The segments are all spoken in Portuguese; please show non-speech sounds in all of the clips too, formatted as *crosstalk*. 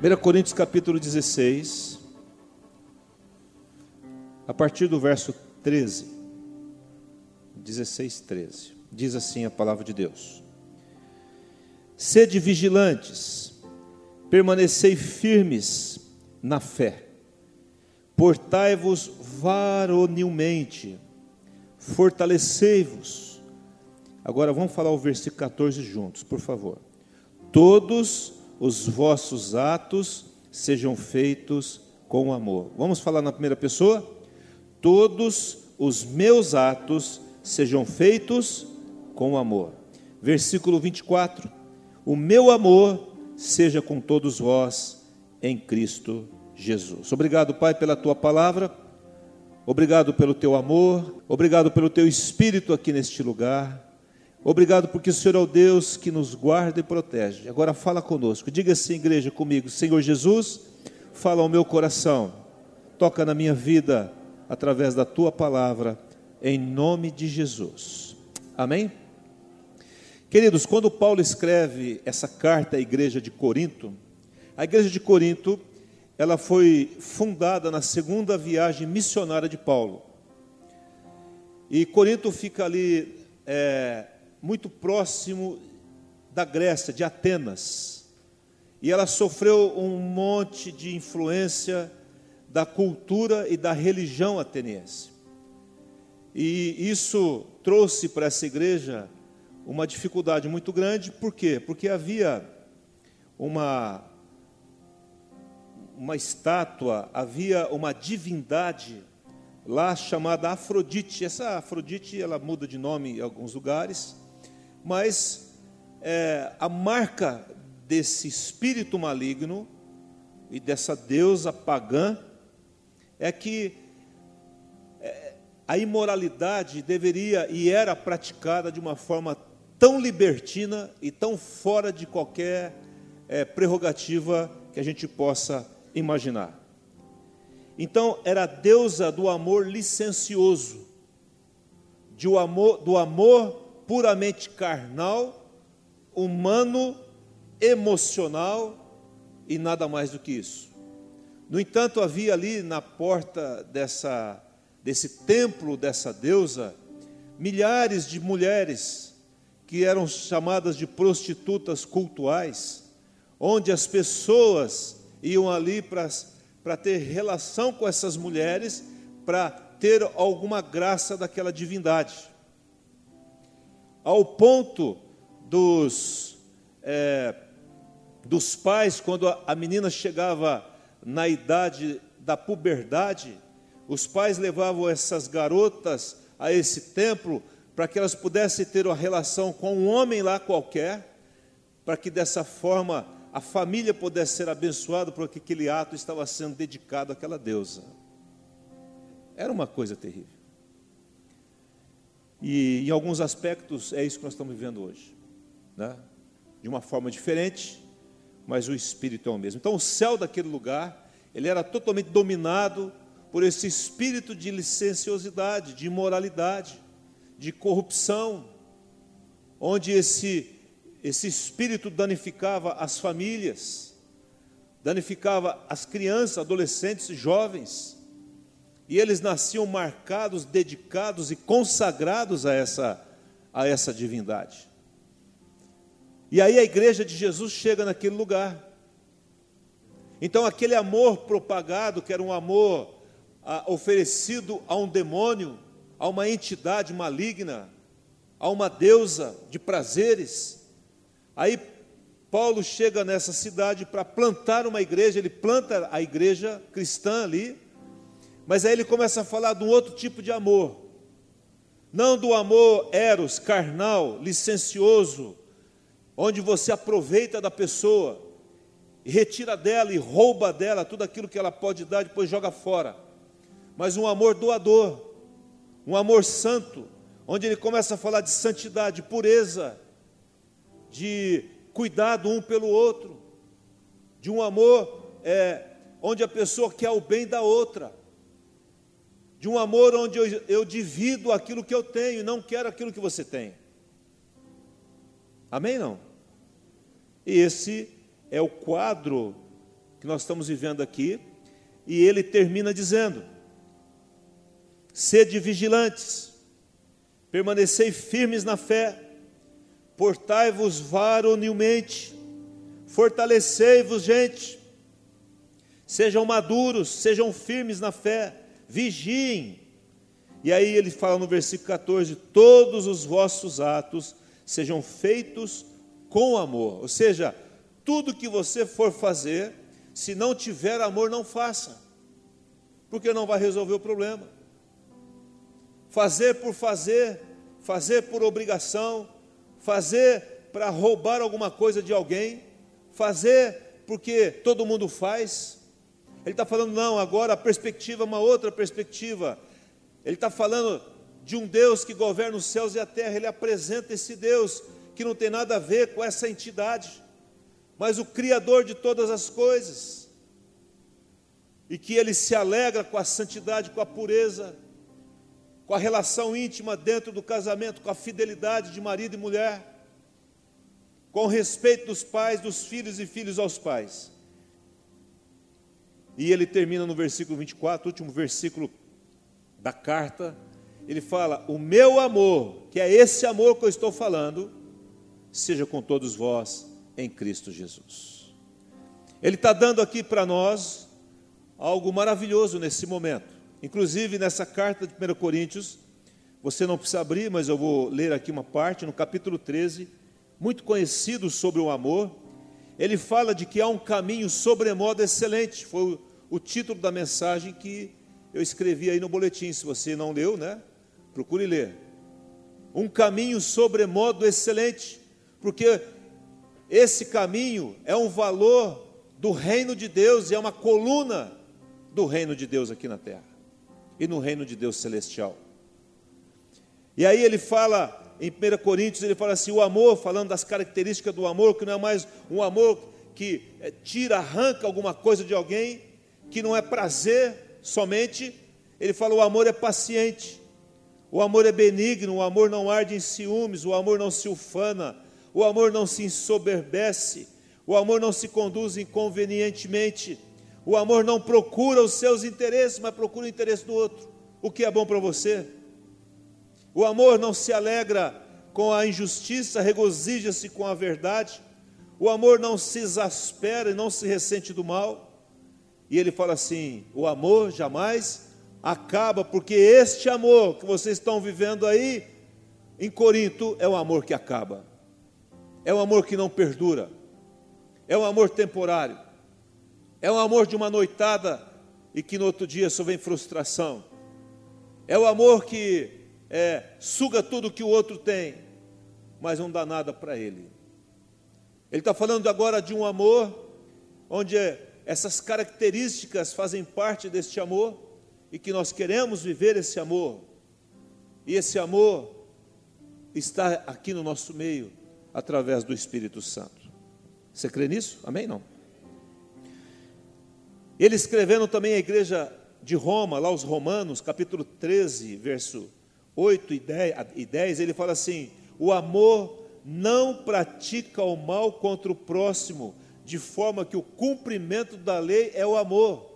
1 Coríntios capítulo 16, a partir do verso 13, 16, 13, diz assim a palavra de Deus: Sede vigilantes, permanecei firmes na fé, portai-vos varonilmente, fortalecei-vos. Agora vamos falar o versículo 14 juntos, por favor. Todos os vossos atos sejam feitos com amor. Vamos falar na primeira pessoa? Todos os meus atos sejam feitos com amor. Versículo 24: O meu amor seja com todos vós em Cristo Jesus. Obrigado, Pai, pela tua palavra. Obrigado pelo teu amor, obrigado pelo teu espírito aqui neste lugar. Obrigado porque o Senhor é o Deus que nos guarda e protege. Agora fala conosco. Diga assim, igreja, comigo: Senhor Jesus, fala ao meu coração, toca na minha vida através da tua palavra, em nome de Jesus. Amém? Queridos, quando Paulo escreve essa carta à igreja de Corinto, a igreja de Corinto, ela foi fundada na segunda viagem missionária de Paulo. E Corinto fica ali é, muito próximo da Grécia, de Atenas. E ela sofreu um monte de influência da cultura e da religião ateniense. E isso trouxe para essa igreja uma dificuldade muito grande, por quê? Porque havia uma uma estátua, havia uma divindade lá chamada Afrodite. Essa Afrodite, ela muda de nome em alguns lugares, mas é, a marca desse espírito maligno e dessa deusa pagã é que é, a imoralidade deveria e era praticada de uma forma tão libertina e tão fora de qualquer é, prerrogativa que a gente possa imaginar. Então, era a deusa do amor licencioso, de o amor, do amor puramente carnal, humano, emocional e nada mais do que isso. No entanto, havia ali na porta dessa, desse templo dessa deusa milhares de mulheres que eram chamadas de prostitutas cultuais, onde as pessoas iam ali para ter relação com essas mulheres, para ter alguma graça daquela divindade ao ponto dos, é, dos pais, quando a, a menina chegava na idade da puberdade, os pais levavam essas garotas a esse templo para que elas pudessem ter uma relação com um homem lá qualquer, para que dessa forma a família pudesse ser abençoada, porque aquele ato estava sendo dedicado àquela deusa. Era uma coisa terrível. E em alguns aspectos é isso que nós estamos vivendo hoje, né? de uma forma diferente, mas o espírito é o mesmo. Então o céu daquele lugar, ele era totalmente dominado por esse espírito de licenciosidade, de imoralidade, de corrupção, onde esse esse espírito danificava as famílias, danificava as crianças, adolescentes e jovens e eles nasciam marcados, dedicados e consagrados a essa, a essa divindade. E aí a igreja de Jesus chega naquele lugar. Então, aquele amor propagado, que era um amor ah, oferecido a um demônio, a uma entidade maligna, a uma deusa de prazeres. Aí Paulo chega nessa cidade para plantar uma igreja, ele planta a igreja cristã ali, mas aí ele começa a falar de um outro tipo de amor. Não do amor eros, carnal, licencioso, onde você aproveita da pessoa e retira dela e rouba dela tudo aquilo que ela pode dar, depois joga fora. Mas um amor doador, um amor santo, onde ele começa a falar de santidade, pureza, de cuidado um pelo outro, de um amor é, onde a pessoa quer o bem da outra de um amor onde eu, eu divido aquilo que eu tenho e não quero aquilo que você tem. Amém? Não? Esse é o quadro que nós estamos vivendo aqui, e ele termina dizendo: Sede vigilantes, permanecei firmes na fé, portai-vos varonilmente, fortalecei-vos, gente, sejam maduros, sejam firmes na fé, vigiem. E aí ele fala no versículo 14: Todos os vossos atos sejam feitos com amor, ou seja, tudo que você for fazer, se não tiver amor, não faça, porque não vai resolver o problema. Fazer por fazer, fazer por obrigação, fazer para roubar alguma coisa de alguém, fazer porque todo mundo faz. Ele está falando, não, agora a perspectiva é uma outra perspectiva. Ele está falando de um Deus que governa os céus e a terra. Ele apresenta esse Deus que não tem nada a ver com essa entidade mas o Criador de todas as coisas, e que ele se alegra com a santidade, com a pureza, com a relação íntima dentro do casamento, com a fidelidade de marido e mulher, com o respeito dos pais, dos filhos e filhos aos pais. E ele termina no versículo 24, último versículo da carta, ele fala: O meu amor, que é esse amor que eu estou falando, seja com todos vós em Cristo Jesus. Ele está dando aqui para nós algo maravilhoso nesse momento. Inclusive nessa carta de 1 Coríntios, você não precisa abrir, mas eu vou ler aqui uma parte, no capítulo 13, muito conhecido sobre o amor. Ele fala de que há um caminho sobremodo excelente. Foi o, título da mensagem que eu escrevi aí no boletim. Se você não leu, né? Procure ler. Um caminho sobremodo excelente, porque esse caminho é um valor do reino de Deus e é uma coluna do reino de Deus aqui na terra e no reino de Deus celestial. E aí ele fala em 1 Coríntios, ele fala assim: o amor, falando das características do amor, que não é mais um amor que é, tira, arranca alguma coisa de alguém, que não é prazer somente. Ele fala: o amor é paciente, o amor é benigno, o amor não arde em ciúmes, o amor não se ufana, o amor não se ensoberbece, o amor não se conduz inconvenientemente, o amor não procura os seus interesses, mas procura o interesse do outro, o que é bom para você. O amor não se alegra com a injustiça, regozija-se com a verdade. O amor não se exaspera e não se ressente do mal. E ele fala assim: o amor jamais acaba, porque este amor que vocês estão vivendo aí em Corinto é o amor que acaba. É um amor que não perdura. É um amor temporário. É um amor de uma noitada e que no outro dia só vem frustração. É o amor que é, suga tudo que o outro tem, mas não dá nada para ele. Ele está falando agora de um amor onde essas características fazem parte deste amor e que nós queremos viver esse amor. E esse amor está aqui no nosso meio através do Espírito Santo. Você crê nisso? Amém? Não. Ele escrevendo também a igreja de Roma, lá os Romanos, capítulo 13, verso 8 e 10, ele fala assim: o amor não pratica o mal contra o próximo, de forma que o cumprimento da lei é o amor.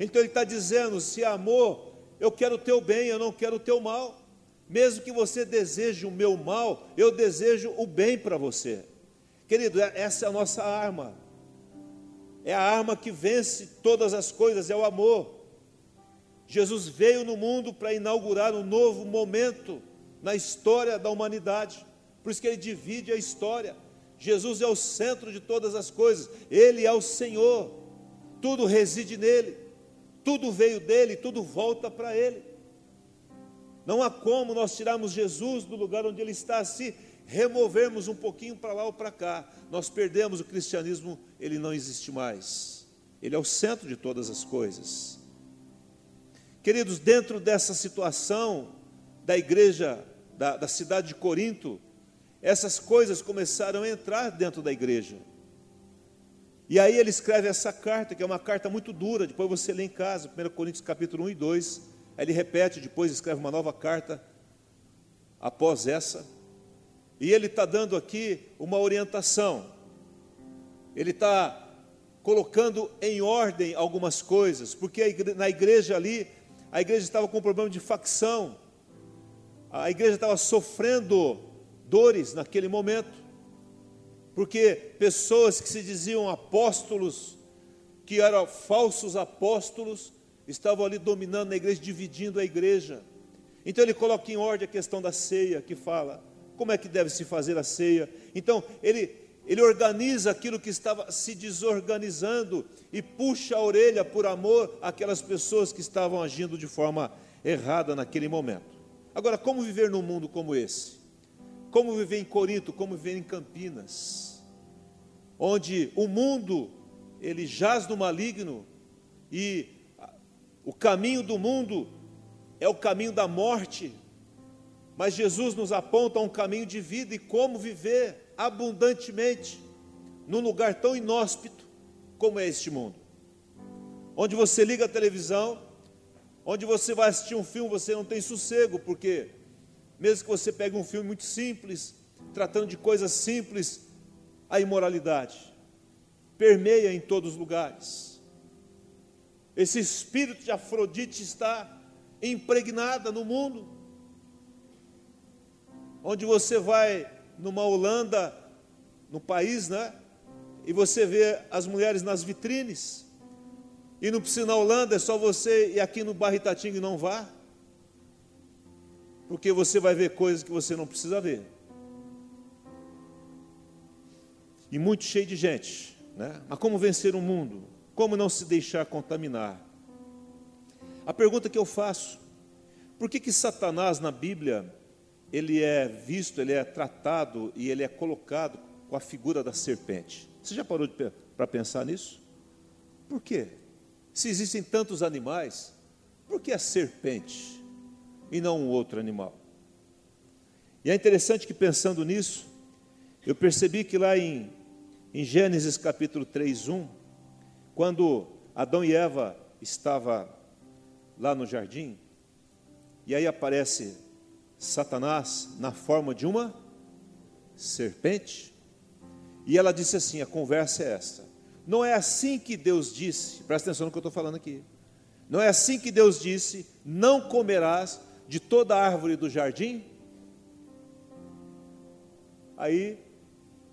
Então ele está dizendo: se amor, eu quero o teu bem, eu não quero o teu mal. Mesmo que você deseje o meu mal, eu desejo o bem para você. Querido, é, essa é a nossa arma. É a arma que vence todas as coisas, é o amor. Jesus veio no mundo para inaugurar um novo momento na história da humanidade. Por isso que ele divide a história. Jesus é o centro de todas as coisas. Ele é o Senhor. Tudo reside nele. Tudo veio dele, tudo volta para ele. Não há como nós tirarmos Jesus do lugar onde ele está, se removermos um pouquinho para lá ou para cá. Nós perdemos o cristianismo, ele não existe mais. Ele é o centro de todas as coisas. Queridos, dentro dessa situação da igreja, da, da cidade de Corinto, essas coisas começaram a entrar dentro da igreja. E aí ele escreve essa carta, que é uma carta muito dura, depois você lê em casa, 1 Coríntios capítulo 1 e 2 Aí ele repete, depois escreve uma nova carta após essa. E ele está dando aqui uma orientação. Ele está colocando em ordem algumas coisas, porque na igreja ali, a igreja estava com problema de facção, a igreja estava sofrendo dores naquele momento, porque pessoas que se diziam apóstolos, que eram falsos apóstolos, estavam ali dominando a igreja, dividindo a igreja. Então ele coloca em ordem a questão da ceia, que fala como é que deve se fazer a ceia. Então ele ele organiza aquilo que estava se desorganizando e puxa a orelha por amor àquelas pessoas que estavam agindo de forma errada naquele momento. Agora, como viver num mundo como esse? Como viver em Corinto, como viver em Campinas, onde o mundo ele jaz no maligno e o caminho do mundo é o caminho da morte, mas Jesus nos aponta um caminho de vida e como viver abundantemente num lugar tão inóspito como é este mundo. Onde você liga a televisão, onde você vai assistir um filme, você não tem sossego, porque mesmo que você pegue um filme muito simples, tratando de coisas simples, a imoralidade permeia em todos os lugares. Esse espírito de Afrodite está impregnada no mundo. Onde você vai numa Holanda, no país, né? E você vê as mulheres nas vitrines. E não precisa na Holanda, é só você ir aqui no bairro Itatinga e não vá. Porque você vai ver coisas que você não precisa ver. E muito cheio de gente. Né? Mas como vencer o mundo? Como não se deixar contaminar? A pergunta que eu faço: por que, que Satanás na Bíblia ele é visto, ele é tratado e ele é colocado com a figura da serpente. Você já parou para pensar nisso? Por quê? Se existem tantos animais, por que a serpente e não um outro animal? E é interessante que pensando nisso, eu percebi que lá em, em Gênesis capítulo 3, 1, quando Adão e Eva estavam lá no jardim, e aí aparece Satanás na forma de uma serpente. E ela disse assim: a conversa é esta. Não é assim que Deus disse, presta atenção no que eu estou falando aqui. Não é assim que Deus disse: não comerás de toda árvore do jardim? Aí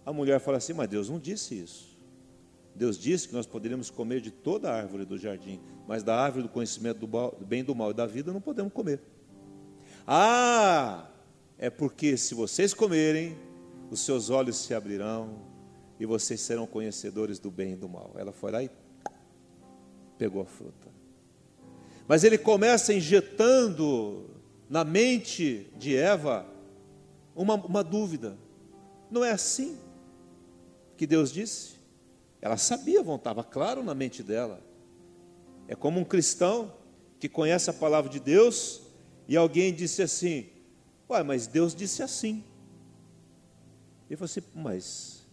a mulher fala assim: mas Deus não disse isso. Deus disse que nós poderíamos comer de toda árvore do jardim, mas da árvore do conhecimento do bem, do mal e da vida não podemos comer. Ah, é porque se vocês comerem, os seus olhos se abrirão e vocês serão conhecedores do bem e do mal. Ela foi lá e pegou a fruta. Mas ele começa injetando na mente de Eva uma, uma dúvida. Não é assim que Deus disse? Ela sabia, estava claro na mente dela. É como um cristão que conhece a palavra de Deus e alguém disse assim: Ué, mas Deus disse assim. Ele falou assim: Mas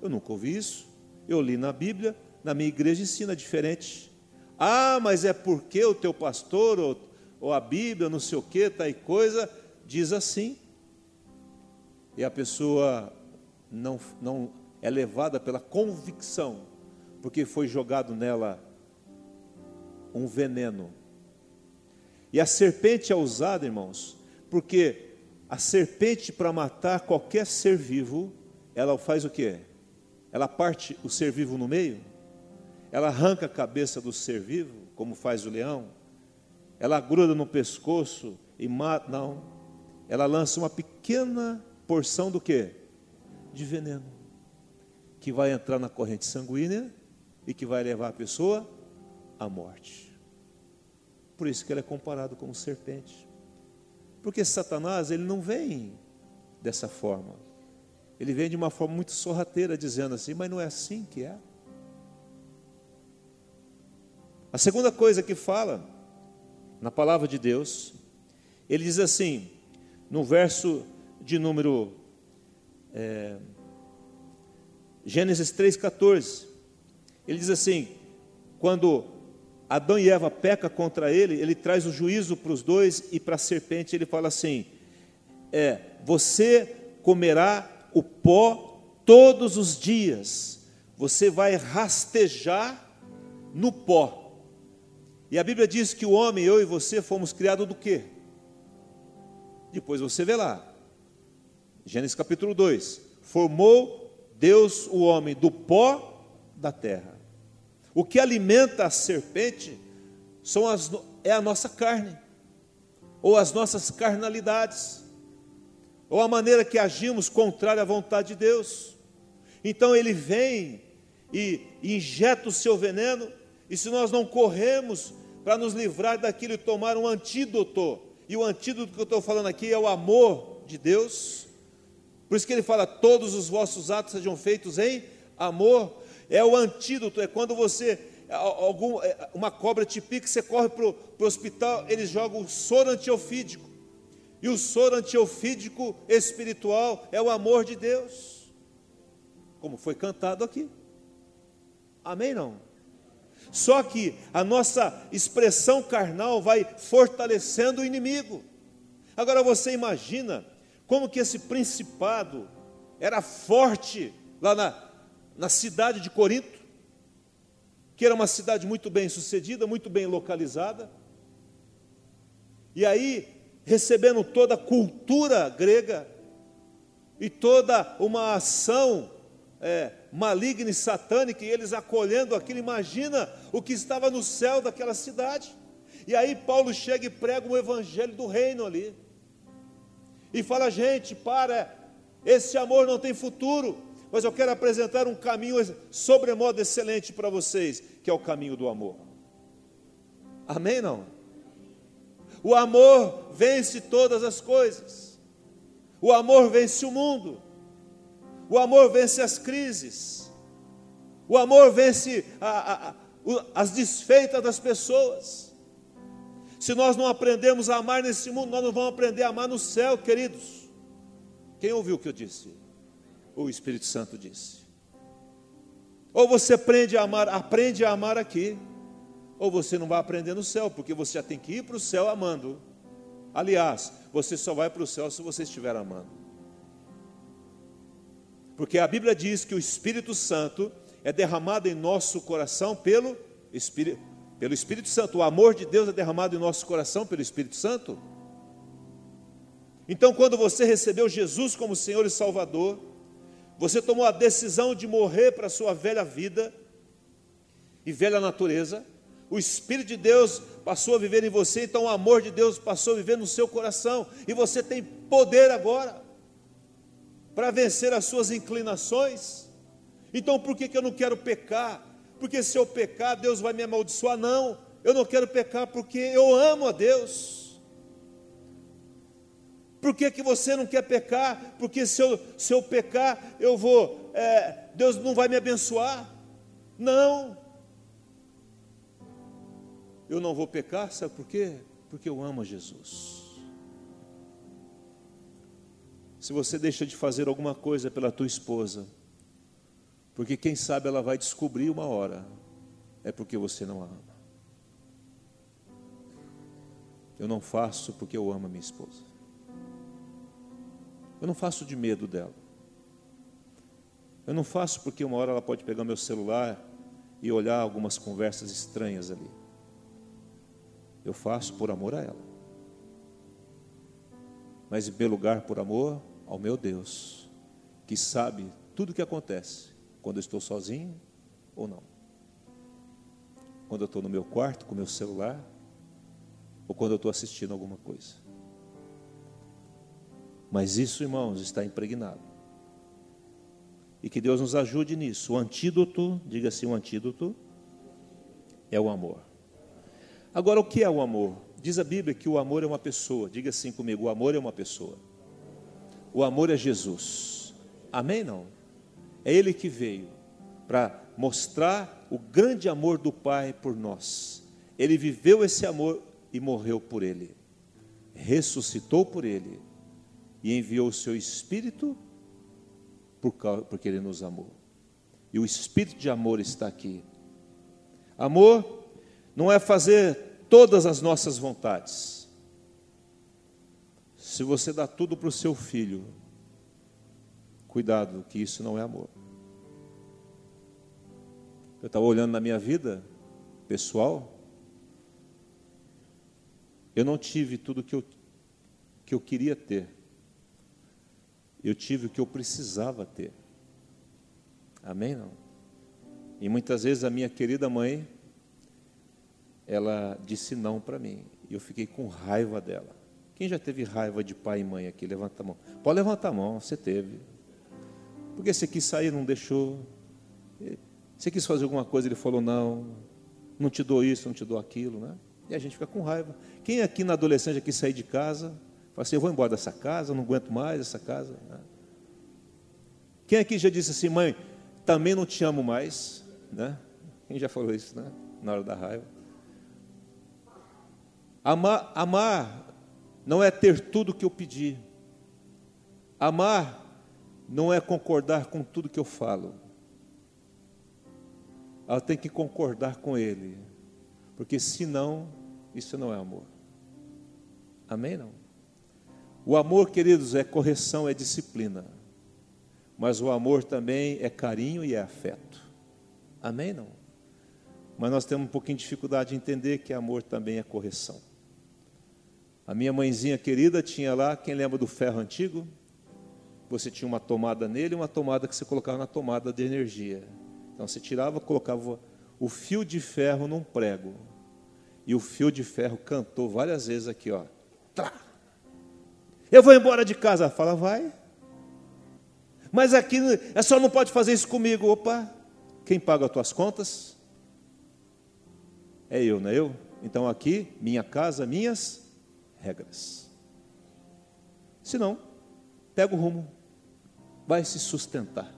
eu nunca ouvi isso. Eu li na Bíblia, na minha igreja ensina diferente. Ah, mas é porque o teu pastor ou, ou a Bíblia, não sei o que, tal tá coisa, diz assim. E a pessoa não, não é levada pela convicção, porque foi jogado nela um veneno e a serpente é usada, irmãos, porque a serpente para matar qualquer ser vivo, ela faz o quê? Ela parte o ser vivo no meio? Ela arranca a cabeça do ser vivo, como faz o leão? Ela gruda no pescoço e mata? Não. Ela lança uma pequena porção do quê? De veneno, que vai entrar na corrente sanguínea e que vai levar a pessoa à morte. Por isso que ele é comparado como serpente. Porque Satanás, ele não vem dessa forma. Ele vem de uma forma muito sorrateira, dizendo assim, mas não é assim que é. A segunda coisa que fala na palavra de Deus, ele diz assim, no verso de número é, Gênesis 3,14, ele diz assim: quando Adão e Eva peca contra ele, ele traz o juízo para os dois e para a serpente ele fala assim: é, você comerá o pó todos os dias, você vai rastejar no pó. E a Bíblia diz que o homem, eu e você, fomos criados do quê? Depois você vê lá. Gênesis capítulo 2. Formou Deus o homem do pó da terra. O que alimenta a serpente são as, é a nossa carne, ou as nossas carnalidades, ou a maneira que agimos contrária à vontade de Deus. Então ele vem e injeta o seu veneno, e se nós não corremos para nos livrar daquilo e tomar um antídoto, e o antídoto que eu estou falando aqui é o amor de Deus, por isso que ele fala: todos os vossos atos sejam feitos em amor, é o antídoto, é quando você, algum, é, uma cobra te pica, você corre para o hospital, eles jogam o soro antiofídico, e o soro antiofídico espiritual é o amor de Deus, como foi cantado aqui. Amém? Não? Só que a nossa expressão carnal vai fortalecendo o inimigo. Agora você imagina como que esse principado era forte lá na, na cidade de Corinto, que era uma cidade muito bem sucedida, muito bem localizada. E aí, recebendo toda a cultura grega e toda uma ação é, maligna e satânica, e eles acolhendo aquilo, imagina o que estava no céu daquela cidade. E aí Paulo chega e prega o evangelho do reino ali. E fala, gente, para, esse amor não tem futuro, mas eu quero apresentar um caminho sobremodo excelente para vocês, que é o caminho do amor. Amém? Não? O amor vence todas as coisas, o amor vence o mundo. O amor vence as crises. O amor vence a, a, a, as desfeitas das pessoas. Se nós não aprendemos a amar nesse mundo, nós não vamos aprender a amar no céu, queridos. Quem ouviu o que eu disse? O Espírito Santo disse. Ou você aprende a amar, aprende a amar aqui, ou você não vai aprender no céu, porque você já tem que ir para o céu amando. Aliás, você só vai para o céu se você estiver amando. Porque a Bíblia diz que o Espírito Santo é derramado em nosso coração pelo Espírito, pelo Espírito Santo. O amor de Deus é derramado em nosso coração pelo Espírito Santo. Então, quando você recebeu Jesus como Senhor e Salvador, você tomou a decisão de morrer para a sua velha vida e velha natureza. O Espírito de Deus passou a viver em você, então o amor de Deus passou a viver no seu coração, e você tem poder agora para vencer as suas inclinações. Então por que, que eu não quero pecar? Porque se eu pecar, Deus vai me amaldiçoar? Não, eu não quero pecar porque eu amo a Deus. Por que, que você não quer pecar? Porque se eu, se eu pecar, eu vou, é, Deus não vai me abençoar? Não. Eu não vou pecar, sabe por quê? Porque eu amo a Jesus. Se você deixa de fazer alguma coisa pela tua esposa, porque quem sabe ela vai descobrir uma hora, é porque você não a ama. Eu não faço porque eu amo a minha esposa. Eu não faço de medo dela. Eu não faço porque uma hora ela pode pegar meu celular e olhar algumas conversas estranhas ali. Eu faço por amor a ela. Mas em primeiro lugar, por amor ao meu Deus, que sabe tudo o que acontece quando eu estou sozinho ou não. Quando eu estou no meu quarto com meu celular, ou quando eu estou assistindo alguma coisa. Mas isso, irmãos, está impregnado. E que Deus nos ajude nisso. O antídoto, diga assim: o antídoto é o amor. Agora, o que é o amor? Diz a Bíblia que o amor é uma pessoa. Diga assim comigo: o amor é uma pessoa. O amor é Jesus. Amém? Não? É Ele que veio para mostrar o grande amor do Pai por nós. Ele viveu esse amor e morreu por Ele, ressuscitou por Ele e enviou o seu Espírito porque Ele nos amou. E o Espírito de amor está aqui. Amor não é fazer todas as nossas vontades se você dá tudo para o seu filho, cuidado, que isso não é amor. Eu estava olhando na minha vida pessoal, eu não tive tudo que eu, que eu queria ter. Eu tive o que eu precisava ter. Amém? Não? E muitas vezes a minha querida mãe, ela disse não para mim. E eu fiquei com raiva dela. Quem já teve raiva de pai e mãe aqui? Levanta a mão. Pode levantar a mão, você teve. Porque você quis sair, não deixou. Você quis fazer alguma coisa, ele falou não. Não te dou isso, não te dou aquilo, né? E a gente fica com raiva. Quem aqui na adolescência quis sair de casa, fala assim, eu vou embora dessa casa, não aguento mais essa casa. Né? Quem aqui já disse assim, mãe, também não te amo mais, né? Quem já falou isso, né? Na hora da raiva. Amar, amar não é ter tudo que eu pedi. Amar não é concordar com tudo que eu falo. Ela tem que concordar com Ele, porque senão, isso não é amor. Amém? Não? O amor, queridos, é correção, é disciplina. Mas o amor também é carinho e é afeto. Amém? Não? Mas nós temos um pouquinho de dificuldade de entender que amor também é correção. A minha mãezinha querida tinha lá, quem lembra do ferro antigo? Você tinha uma tomada nele e uma tomada que você colocava na tomada de energia. Então você tirava, colocava o fio de ferro num prego. E o fio de ferro cantou várias vezes aqui, ó. Eu vou embora de casa. Fala, vai. Mas aqui é só não pode fazer isso comigo. Opa, quem paga as tuas contas? É eu, não é eu? Então aqui, minha casa, minhas regras. Se não, pega o rumo, vai se sustentar.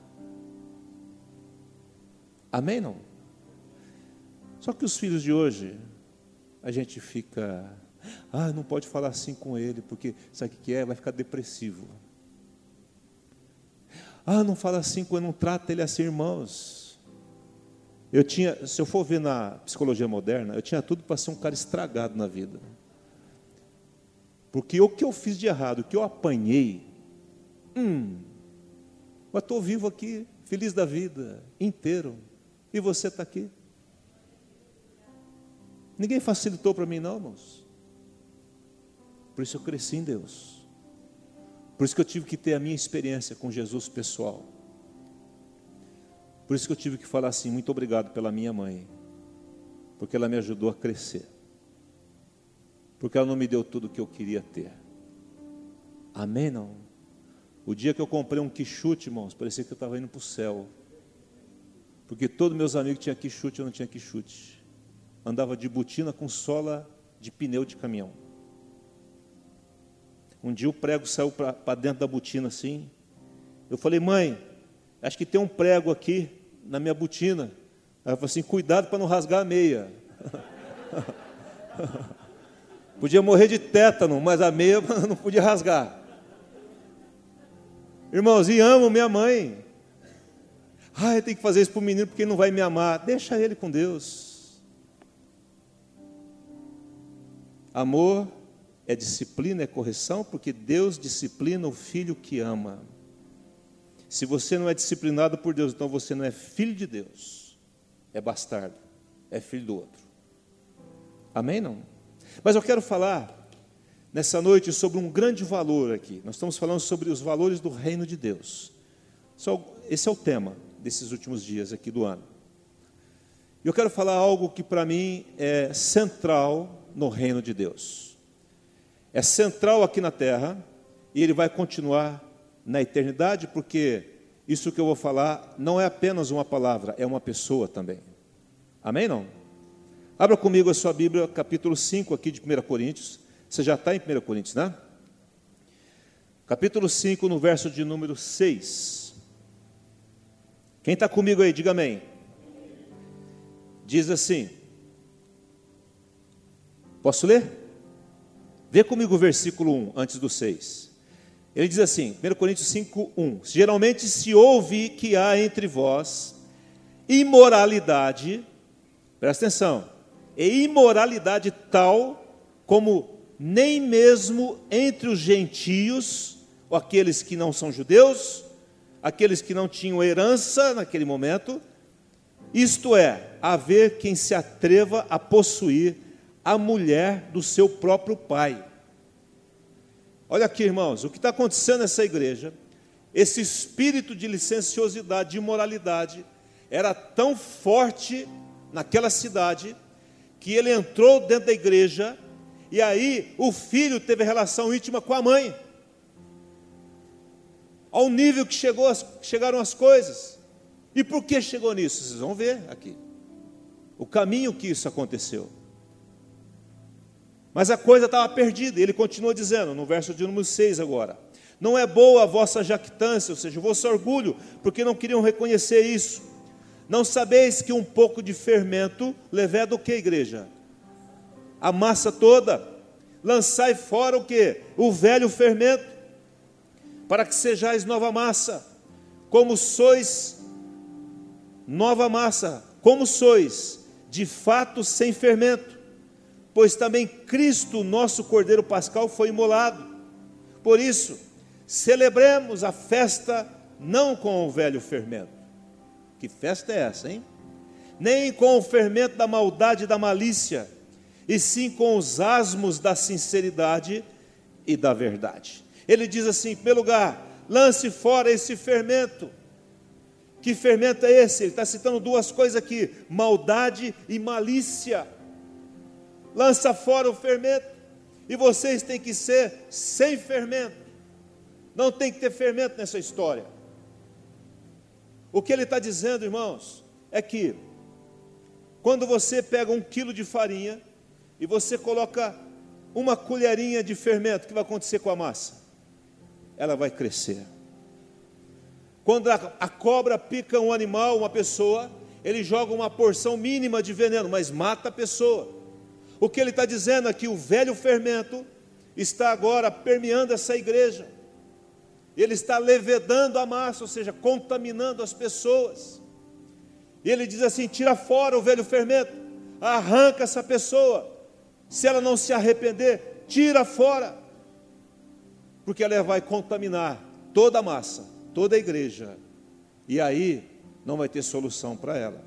Amém? Não? Só que os filhos de hoje, a gente fica, ah, não pode falar assim com ele, porque sabe o que é? Vai ficar depressivo. Ah, não fala assim quando não trata ele assim, irmãos. Eu tinha, se eu for ver na psicologia moderna, eu tinha tudo para ser um cara estragado na vida. Porque o que eu fiz de errado, o que eu apanhei, hum, mas estou vivo aqui, feliz da vida, inteiro. E você está aqui. Ninguém facilitou para mim, não, irmãos. Por isso eu cresci em Deus. Por isso que eu tive que ter a minha experiência com Jesus pessoal. Por isso que eu tive que falar assim: muito obrigado pela minha mãe, porque ela me ajudou a crescer porque ela não me deu tudo o que eu queria ter. Amém? Não? O dia que eu comprei um quichute, irmãos, parecia que eu estava indo para o céu. Porque todos meus amigos tinham quichute, eu não tinha quichute. Andava de botina com sola de pneu de caminhão. Um dia o prego saiu para dentro da botina assim. Eu falei, mãe, acho que tem um prego aqui na minha botina. Ela falou assim: cuidado para não rasgar a meia. *laughs* Podia morrer de tétano, mas a meia *laughs* não podia rasgar. Irmãos, e amo minha mãe. Ai, tem que fazer isso para o menino porque ele não vai me amar. Deixa ele com Deus. Amor é disciplina, é correção, porque Deus disciplina o filho que ama. Se você não é disciplinado por Deus, então você não é filho de Deus, é bastardo, é filho do outro. Amém? Não? Mas eu quero falar nessa noite sobre um grande valor aqui. Nós estamos falando sobre os valores do reino de Deus. Esse é o tema desses últimos dias aqui do ano. E eu quero falar algo que para mim é central no reino de Deus. É central aqui na terra e ele vai continuar na eternidade, porque isso que eu vou falar não é apenas uma palavra, é uma pessoa também. Amém? Não? Abra comigo a sua Bíblia, capítulo 5 aqui de 1 Coríntios. Você já está em 1 Coríntios, né? Capítulo 5, no verso de número 6. Quem está comigo aí, diga amém. Diz assim: Posso ler? Vê comigo o versículo 1, antes do 6. Ele diz assim, 1 Coríntios 5, 1: Geralmente se ouve que há entre vós imoralidade, presta atenção, e imoralidade tal como nem mesmo entre os gentios, ou aqueles que não são judeus, aqueles que não tinham herança naquele momento, Isto é, haver quem se atreva a possuir a mulher do seu próprio pai. Olha aqui, irmãos, o que está acontecendo nessa igreja, esse espírito de licenciosidade, de imoralidade, era tão forte naquela cidade, que ele entrou dentro da igreja, e aí o filho teve relação íntima com a mãe, ao nível que chegou, chegaram as coisas. E por que chegou nisso? Vocês vão ver aqui. O caminho que isso aconteceu. Mas a coisa estava perdida. Ele continua dizendo, no verso de número 6 agora: Não é boa a vossa jactância, ou seja, o vosso orgulho, porque não queriam reconhecer isso. Não sabeis que um pouco de fermento leveda o que, igreja? A massa toda. Lançai fora o que? O velho fermento, para que sejais nova massa, como sois nova massa, como sois, de fato sem fermento, pois também Cristo, nosso Cordeiro Pascal, foi imolado. Por isso, celebremos a festa não com o velho fermento. Que festa é essa, hein? Nem com o fermento da maldade e da malícia, e sim com os asmos da sinceridade e da verdade. Ele diz assim: pelo lugar, lance fora esse fermento que fermento é esse? Ele está citando duas coisas aqui: maldade e malícia. Lança fora o fermento, e vocês têm que ser sem fermento. Não tem que ter fermento nessa história. O que ele está dizendo, irmãos, é que quando você pega um quilo de farinha e você coloca uma colherinha de fermento, o que vai acontecer com a massa? Ela vai crescer. Quando a, cobra pica um animal, uma pessoa, ele joga uma porção mínima de veneno, mas mata a pessoa. O que ele está dizendo aqui, o velho fermento está agora permeando essa igreja. Ele está levedando a massa, ou seja, contaminando as pessoas. E ele diz assim: tira fora o velho fermento, arranca essa pessoa. Se ela não se arrepender, tira fora, porque ela vai contaminar toda a massa toda a igreja. E aí não vai ter solução para ela.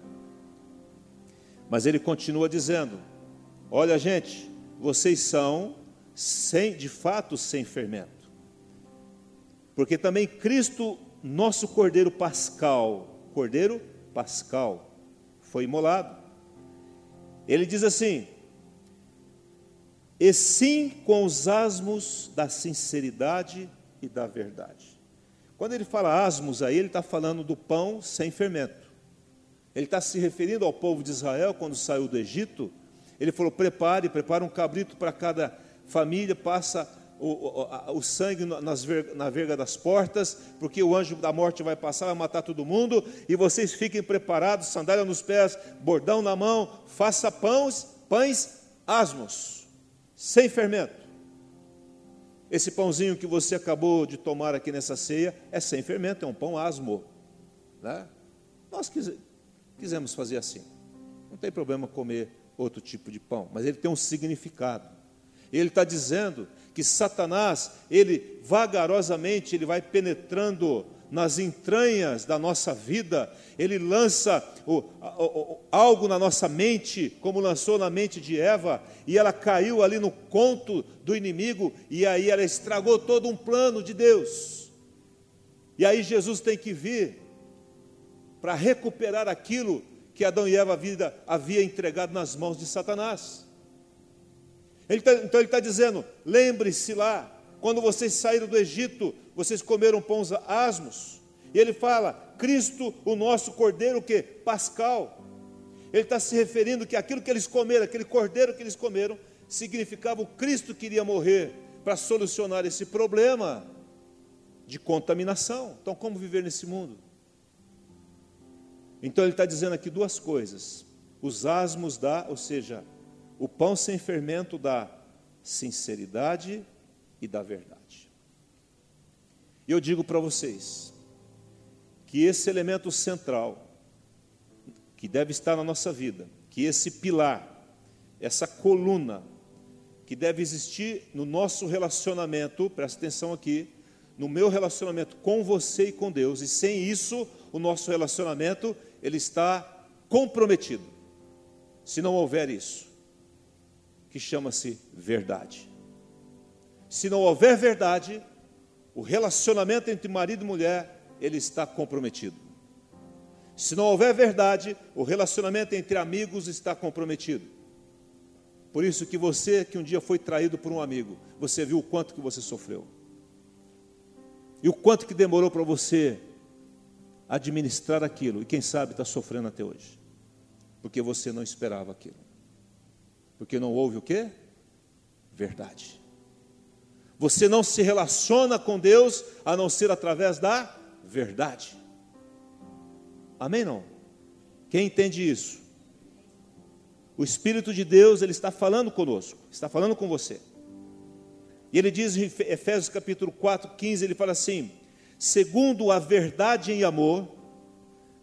Mas ele continua dizendo: Olha, gente, vocês são sem, de fato sem fermento. Porque também Cristo, nosso Cordeiro Pascal, Cordeiro Pascal, foi imolado. Ele diz assim: E sim com os asmos da sinceridade e da verdade. Quando ele fala asmos aí, ele está falando do pão sem fermento. Ele está se referindo ao povo de Israel quando saiu do Egito. Ele falou: prepare, prepare um cabrito para cada família, passa o, o, o sangue nas, na verga das portas, porque o anjo da morte vai passar, vai matar todo mundo, e vocês fiquem preparados, sandália nos pés, bordão na mão, faça pães, pães asmos, sem fermento. Esse pãozinho que você acabou de tomar aqui nessa ceia é sem fermento, é um pão asmo. Né? Nós quisemos fazer assim. Não tem problema comer outro tipo de pão, mas ele tem um significado. Ele está dizendo que Satanás, ele vagarosamente, ele vai penetrando nas entranhas da nossa vida, ele lança o, o, o, algo na nossa mente, como lançou na mente de Eva, e ela caiu ali no conto do inimigo, e aí ela estragou todo um plano de Deus. E aí Jesus tem que vir para recuperar aquilo que Adão e Eva havia entregado nas mãos de Satanás. Ele tá, então ele está dizendo: lembre-se lá, quando vocês saíram do Egito, vocês comeram pães asmos. E ele fala, Cristo, o nosso cordeiro, o que? Pascal. Ele está se referindo que aquilo que eles comeram, aquele cordeiro que eles comeram, significava o Cristo que iria morrer para solucionar esse problema de contaminação. Então, como viver nesse mundo? Então, ele está dizendo aqui duas coisas: os asmos dá, ou seja, o pão sem fermento dá sinceridade e da verdade. E eu digo para vocês que esse elemento central, que deve estar na nossa vida, que esse pilar, essa coluna, que deve existir no nosso relacionamento, presta atenção aqui, no meu relacionamento com você e com Deus, e sem isso, o nosso relacionamento, ele está comprometido. Se não houver isso, que chama-se verdade. Se não houver verdade, o relacionamento entre marido e mulher, ele está comprometido. Se não houver verdade, o relacionamento entre amigos está comprometido. Por isso que você que um dia foi traído por um amigo, você viu o quanto que você sofreu. E o quanto que demorou para você administrar aquilo. E quem sabe está sofrendo até hoje. Porque você não esperava aquilo. Porque não houve o quê? Verdade. Você não se relaciona com Deus a não ser através da verdade. Amém não? Quem entende isso? O Espírito de Deus, ele está falando conosco, está falando com você. E ele diz em Efésios capítulo 4, 15, ele fala assim: segundo a verdade em amor,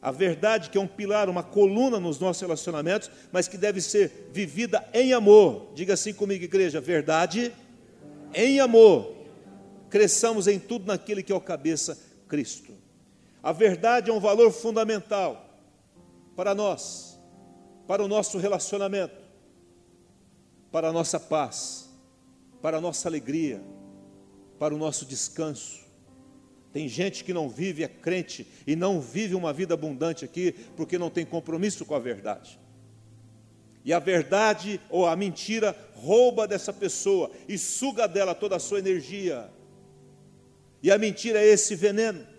a verdade que é um pilar, uma coluna nos nossos relacionamentos, mas que deve ser vivida em amor. Diga assim comigo, igreja: verdade em amor. Cresçamos em tudo naquele que é o cabeça, Cristo. A verdade é um valor fundamental para nós, para o nosso relacionamento, para a nossa paz, para a nossa alegria, para o nosso descanso. Tem gente que não vive, é crente e não vive uma vida abundante aqui porque não tem compromisso com a verdade. E a verdade ou a mentira rouba dessa pessoa e suga dela toda a sua energia. E a mentira é esse veneno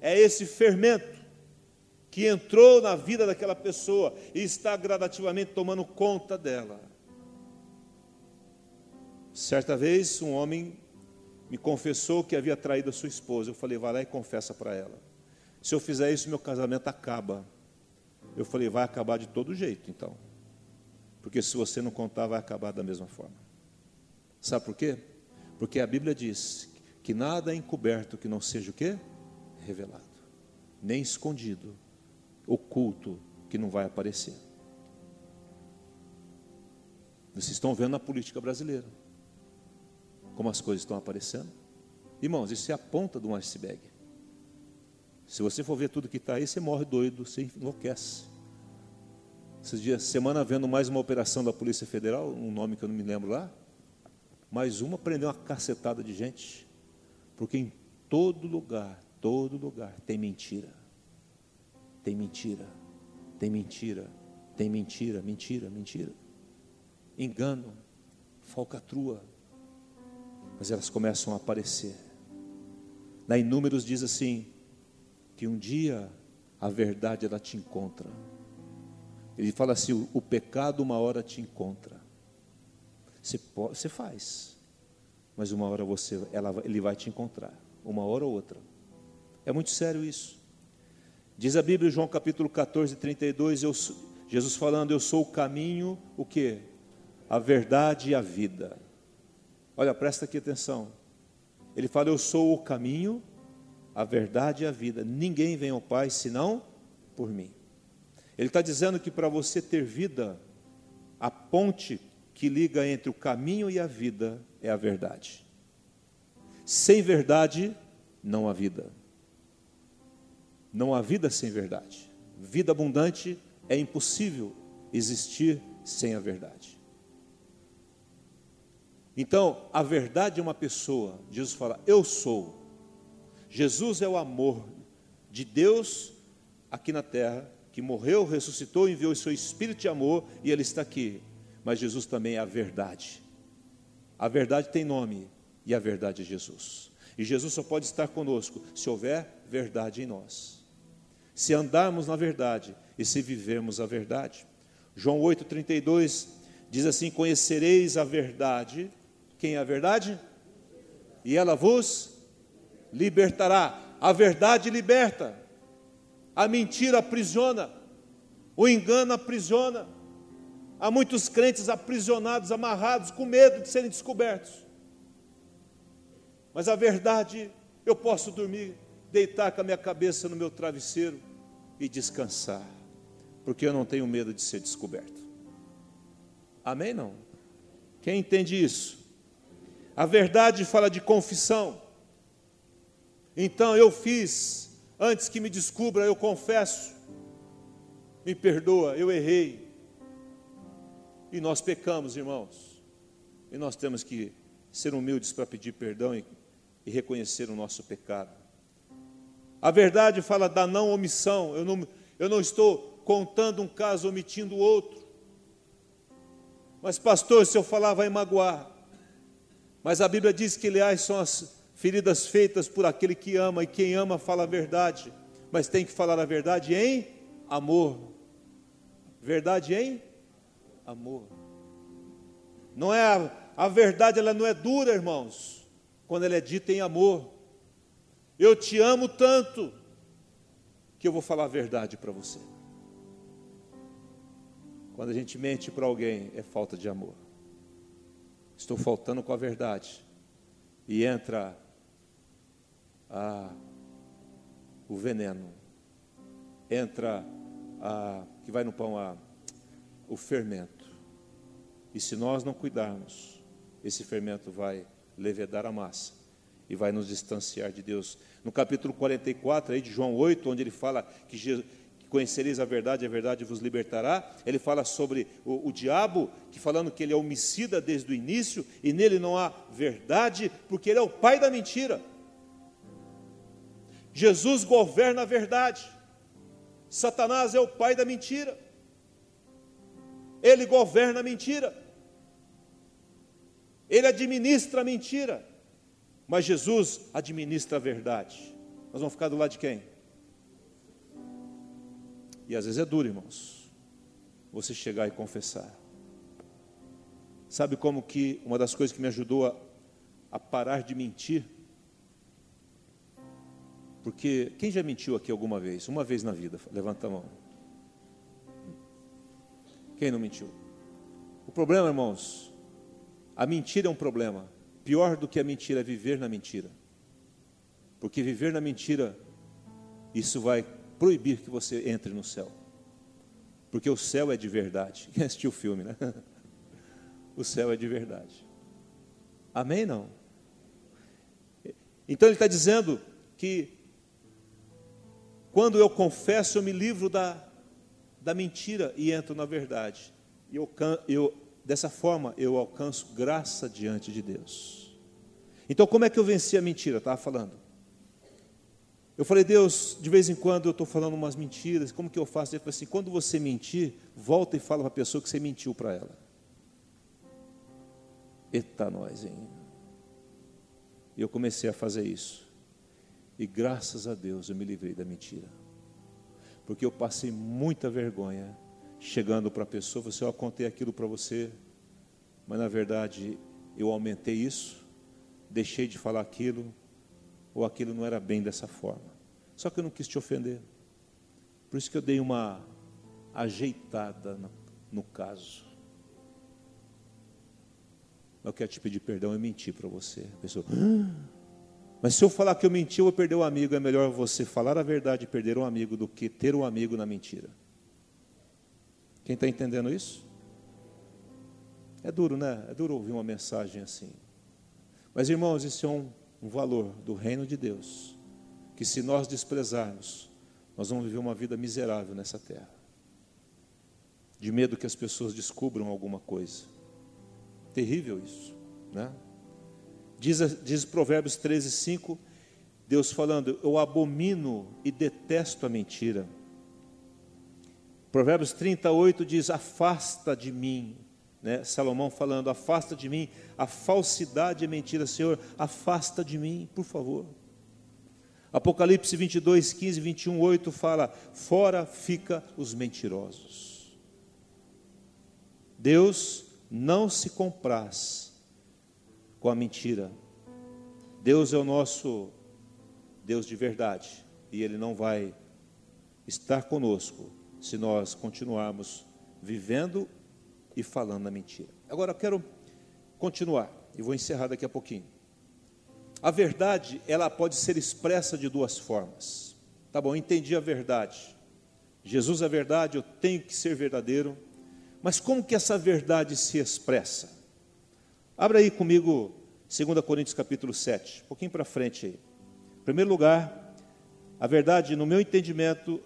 é esse fermento que entrou na vida daquela pessoa e está gradativamente tomando conta dela. Certa vez, um homem me confessou que havia traído a sua esposa. Eu falei, vai lá e confessa para ela. Se eu fizer isso, meu casamento acaba. Eu falei, vai acabar de todo jeito, então. Porque se você não contar, vai acabar da mesma forma. Sabe por quê? Porque a Bíblia diz que nada é encoberto que não seja o quê? revelado, nem escondido, oculto, que não vai aparecer. Vocês estão vendo na política brasileira como as coisas estão aparecendo? Irmãos, isso é a ponta de um iceberg. Se você for ver tudo que está aí, você morre doido, você enlouquece. Esses dias, semana vendo mais uma operação da Polícia Federal, um nome que eu não me lembro lá, mais uma prendeu uma cacetada de gente, porque em todo lugar todo lugar tem mentira. Tem mentira. Tem mentira. Tem mentira, mentira, mentira. Engano, falcatrua. Mas elas começam a aparecer. Lá em Números diz assim: que um dia a verdade ela te encontra. Ele fala assim: o, o pecado uma hora te encontra. Você, pode, você faz, mas uma hora você, ela, ele vai te encontrar, uma hora ou outra. É muito sério isso. Diz a Bíblia, João capítulo 14, 32, eu, Jesus falando, eu sou o caminho, o que? A verdade e a vida. Olha, presta aqui atenção. Ele fala, eu sou o caminho, a verdade e a vida. Ninguém vem ao Pai senão por mim. Ele está dizendo que para você ter vida, a ponte que liga entre o caminho e a vida é a verdade. Sem verdade, não há vida. Não há vida sem verdade. Vida abundante é impossível existir sem a verdade. Então, a verdade é uma pessoa. Jesus fala: Eu sou. Jesus é o amor de Deus aqui na terra, que morreu, ressuscitou, enviou o seu espírito de amor e ele está aqui. Mas Jesus também é a verdade. A verdade tem nome e a verdade é Jesus. E Jesus só pode estar conosco se houver verdade em nós se andarmos na verdade e se vivermos a verdade. João 8,32 diz assim: Conhecereis a verdade. Quem é a verdade? E ela vos libertará. A verdade liberta, a mentira aprisiona, o engano aprisiona. Há muitos crentes aprisionados, amarrados, com medo de serem descobertos. Mas a verdade, eu posso dormir, deitar com a minha cabeça no meu travesseiro, e descansar, porque eu não tenho medo de ser descoberto. Amém? Não? Quem entende isso? A verdade fala de confissão. Então eu fiz, antes que me descubra, eu confesso. me perdoa, eu errei. E nós pecamos, irmãos. E nós temos que ser humildes para pedir perdão e, e reconhecer o nosso pecado. A verdade fala da não omissão. Eu não, eu não estou contando um caso omitindo outro. Mas, pastor, se eu falar, vai magoar. Mas a Bíblia diz que, aliás, são as feridas feitas por aquele que ama, e quem ama fala a verdade. Mas tem que falar a verdade em amor. Verdade em amor. Não é a, a verdade, ela não é dura, irmãos, quando ela é dita em amor. Eu te amo tanto que eu vou falar a verdade para você. Quando a gente mente para alguém, é falta de amor. Estou faltando com a verdade. E entra a, o veneno. Entra a, que vai no pão a, o fermento. E se nós não cuidarmos, esse fermento vai levedar a massa e vai nos distanciar de Deus. No capítulo 44 aí de João 8, onde ele fala que, Jesus, conhecereis a verdade, a verdade vos libertará, ele fala sobre o, o diabo, que falando que ele é homicida desde o início e nele não há verdade, porque ele é o pai da mentira. Jesus governa a verdade. Satanás é o pai da mentira. Ele governa a mentira. Ele administra a mentira. Mas Jesus administra a verdade. Nós vamos ficar do lado de quem? E às vezes é duro, irmãos, você chegar e confessar. Sabe como que uma das coisas que me ajudou a, a parar de mentir? Porque quem já mentiu aqui alguma vez? Uma vez na vida? Levanta a mão. Quem não mentiu? O problema, irmãos, a mentira é um problema. Pior do que a mentira é viver na mentira. Porque viver na mentira, isso vai proibir que você entre no céu. Porque o céu é de verdade. *laughs* Quem assistiu o filme, né? *laughs* O céu é de verdade. Amém? Não? Então ele está dizendo que quando eu confesso, eu me livro da, da mentira e entro na verdade. E eu, eu, dessa forma eu alcanço graça diante de Deus. Então, como é que eu venci a mentira? Estava falando. Eu falei, Deus, de vez em quando eu estou falando umas mentiras, como que eu faço? Ele falou assim: quando você mentir, volta e fala para a pessoa que você mentiu para ela. Eita, nós, hein? E eu comecei a fazer isso. E graças a Deus eu me livrei da mentira. Porque eu passei muita vergonha chegando para a pessoa, você, eu contei aquilo para você, mas na verdade eu aumentei isso deixei de falar aquilo, ou aquilo não era bem dessa forma. Só que eu não quis te ofender. Por isso que eu dei uma ajeitada no, no caso. Eu quero te pedir perdão, eu menti para você. A pessoa, ah, mas se eu falar que eu menti, eu vou perder um amigo. É melhor você falar a verdade e perder um amigo do que ter um amigo na mentira. Quem está entendendo isso? É duro, né? É duro ouvir uma mensagem assim. Mas, irmãos, isso é um, um valor do reino de Deus, que se nós desprezarmos, nós vamos viver uma vida miserável nessa terra, de medo que as pessoas descubram alguma coisa. Terrível isso, né? Diz, diz Provérbios 13, 5, Deus falando, eu abomino e detesto a mentira. Provérbios 38 diz: Afasta de mim né? Salomão falando: Afasta de mim a falsidade e a mentira, Senhor, afasta de mim, por favor. Apocalipse 22, 15, 21, 8 fala: Fora fica os mentirosos. Deus não se compraz com a mentira. Deus é o nosso Deus de verdade e Ele não vai estar conosco se nós continuarmos vivendo e falando na mentira. Agora eu quero continuar e vou encerrar daqui a pouquinho. A verdade, ela pode ser expressa de duas formas. Tá bom, entendi a verdade. Jesus é verdade, eu tenho que ser verdadeiro. Mas como que essa verdade se expressa? Abra aí comigo 2 Coríntios capítulo 7, um pouquinho para frente aí. Em primeiro lugar, a verdade, no meu entendimento,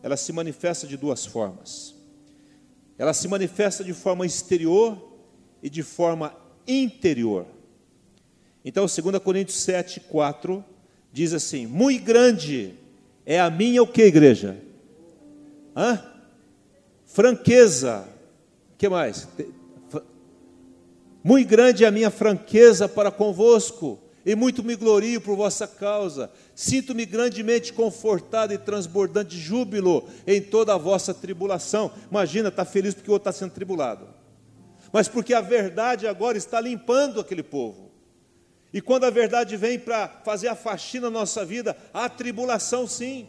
ela se manifesta de duas formas. Ela se manifesta de forma exterior e de forma interior. Então, 2 Coríntios 7, 4 diz assim: Muito grande é a minha o que, igreja? Hã? Franqueza. O que mais? Muito grande é a minha franqueza para convosco, e muito me glorio por vossa causa. Sinto-me grandemente confortado e transbordante de júbilo em toda a vossa tribulação. Imagina, está feliz porque o outro está sendo tribulado. Mas porque a verdade agora está limpando aquele povo. E quando a verdade vem para fazer a faxina na nossa vida, há tribulação sim.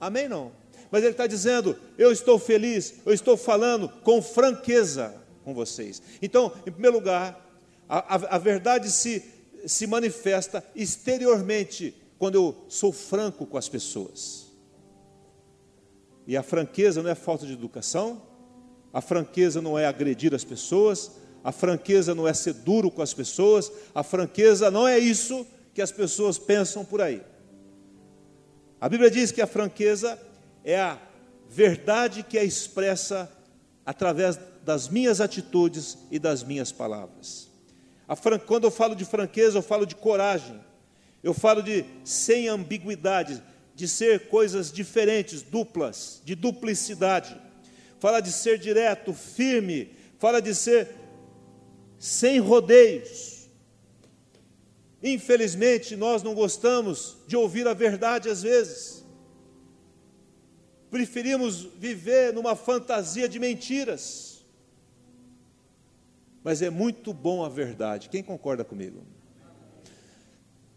Amém? Não. Mas ele está dizendo: eu estou feliz, eu estou falando com franqueza com vocês. Então, em primeiro lugar, a, a, a verdade se, se manifesta exteriormente quando eu sou franco com as pessoas. E a franqueza não é falta de educação, a franqueza não é agredir as pessoas, a franqueza não é ser duro com as pessoas, a franqueza não é isso que as pessoas pensam por aí. A Bíblia diz que a franqueza é a verdade que é expressa através das minhas atitudes e das minhas palavras. Fran... Quando eu falo de franqueza, eu falo de coragem, eu falo de sem ambiguidade, de ser coisas diferentes, duplas, de duplicidade. Fala de ser direto, firme, fala de ser sem rodeios. Infelizmente, nós não gostamos de ouvir a verdade às vezes. Preferimos viver numa fantasia de mentiras mas é muito bom a verdade. Quem concorda comigo?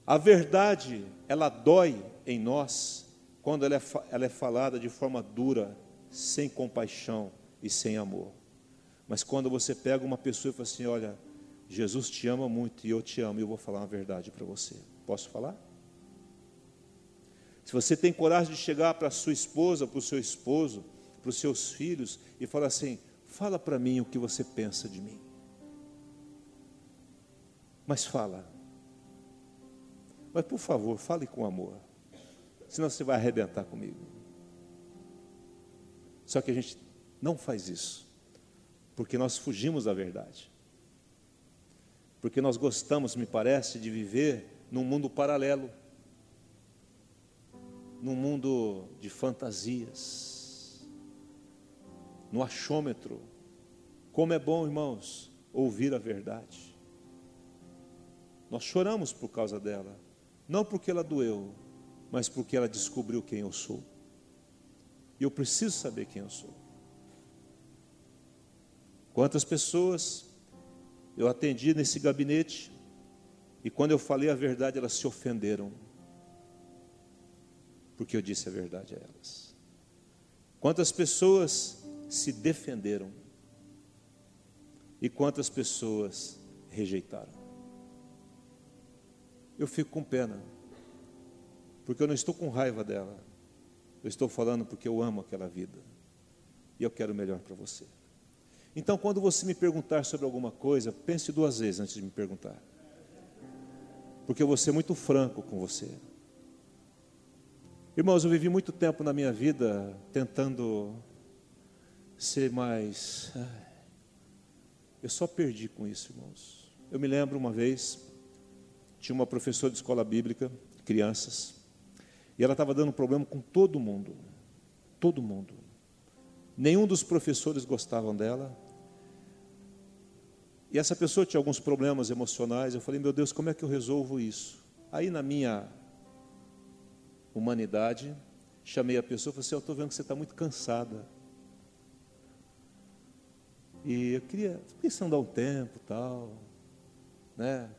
A verdade, ela dói em nós quando ela é, ela é falada de forma dura, sem compaixão e sem amor. Mas quando você pega uma pessoa e fala assim: Olha, Jesus te ama muito e eu te amo, e eu vou falar uma verdade para você. Posso falar? Se você tem coragem de chegar para sua esposa, para o seu esposo, para os seus filhos e falar assim: Fala para mim o que você pensa de mim. Mas fala. Mas por favor, fale com amor. Senão você vai arrebentar comigo. Só que a gente não faz isso. Porque nós fugimos da verdade. Porque nós gostamos, me parece, de viver num mundo paralelo. Num mundo de fantasias. No achômetro. Como é bom, irmãos, ouvir a verdade. Nós choramos por causa dela, não porque ela doeu, mas porque ela descobriu quem eu sou. E eu preciso saber quem eu sou. Quantas pessoas eu atendi nesse gabinete e quando eu falei a verdade elas se ofenderam, porque eu disse a verdade a elas. Quantas pessoas se defenderam e quantas pessoas rejeitaram eu fico com pena, porque eu não estou com raiva dela, eu estou falando porque eu amo aquela vida e eu quero o melhor para você. Então, quando você me perguntar sobre alguma coisa, pense duas vezes antes de me perguntar, porque eu vou ser muito franco com você. Irmãos, eu vivi muito tempo na minha vida tentando ser mais. Eu só perdi com isso, irmãos. Eu me lembro uma vez, tinha uma professora de escola bíblica, crianças, e ela estava dando problema com todo mundo. Todo mundo. Nenhum dos professores gostavam dela. E essa pessoa tinha alguns problemas emocionais. Eu falei, meu Deus, como é que eu resolvo isso? Aí, na minha humanidade, chamei a pessoa e falei assim: Eu estou vendo que você está muito cansada. E eu queria, pensando dar um tempo tal, né?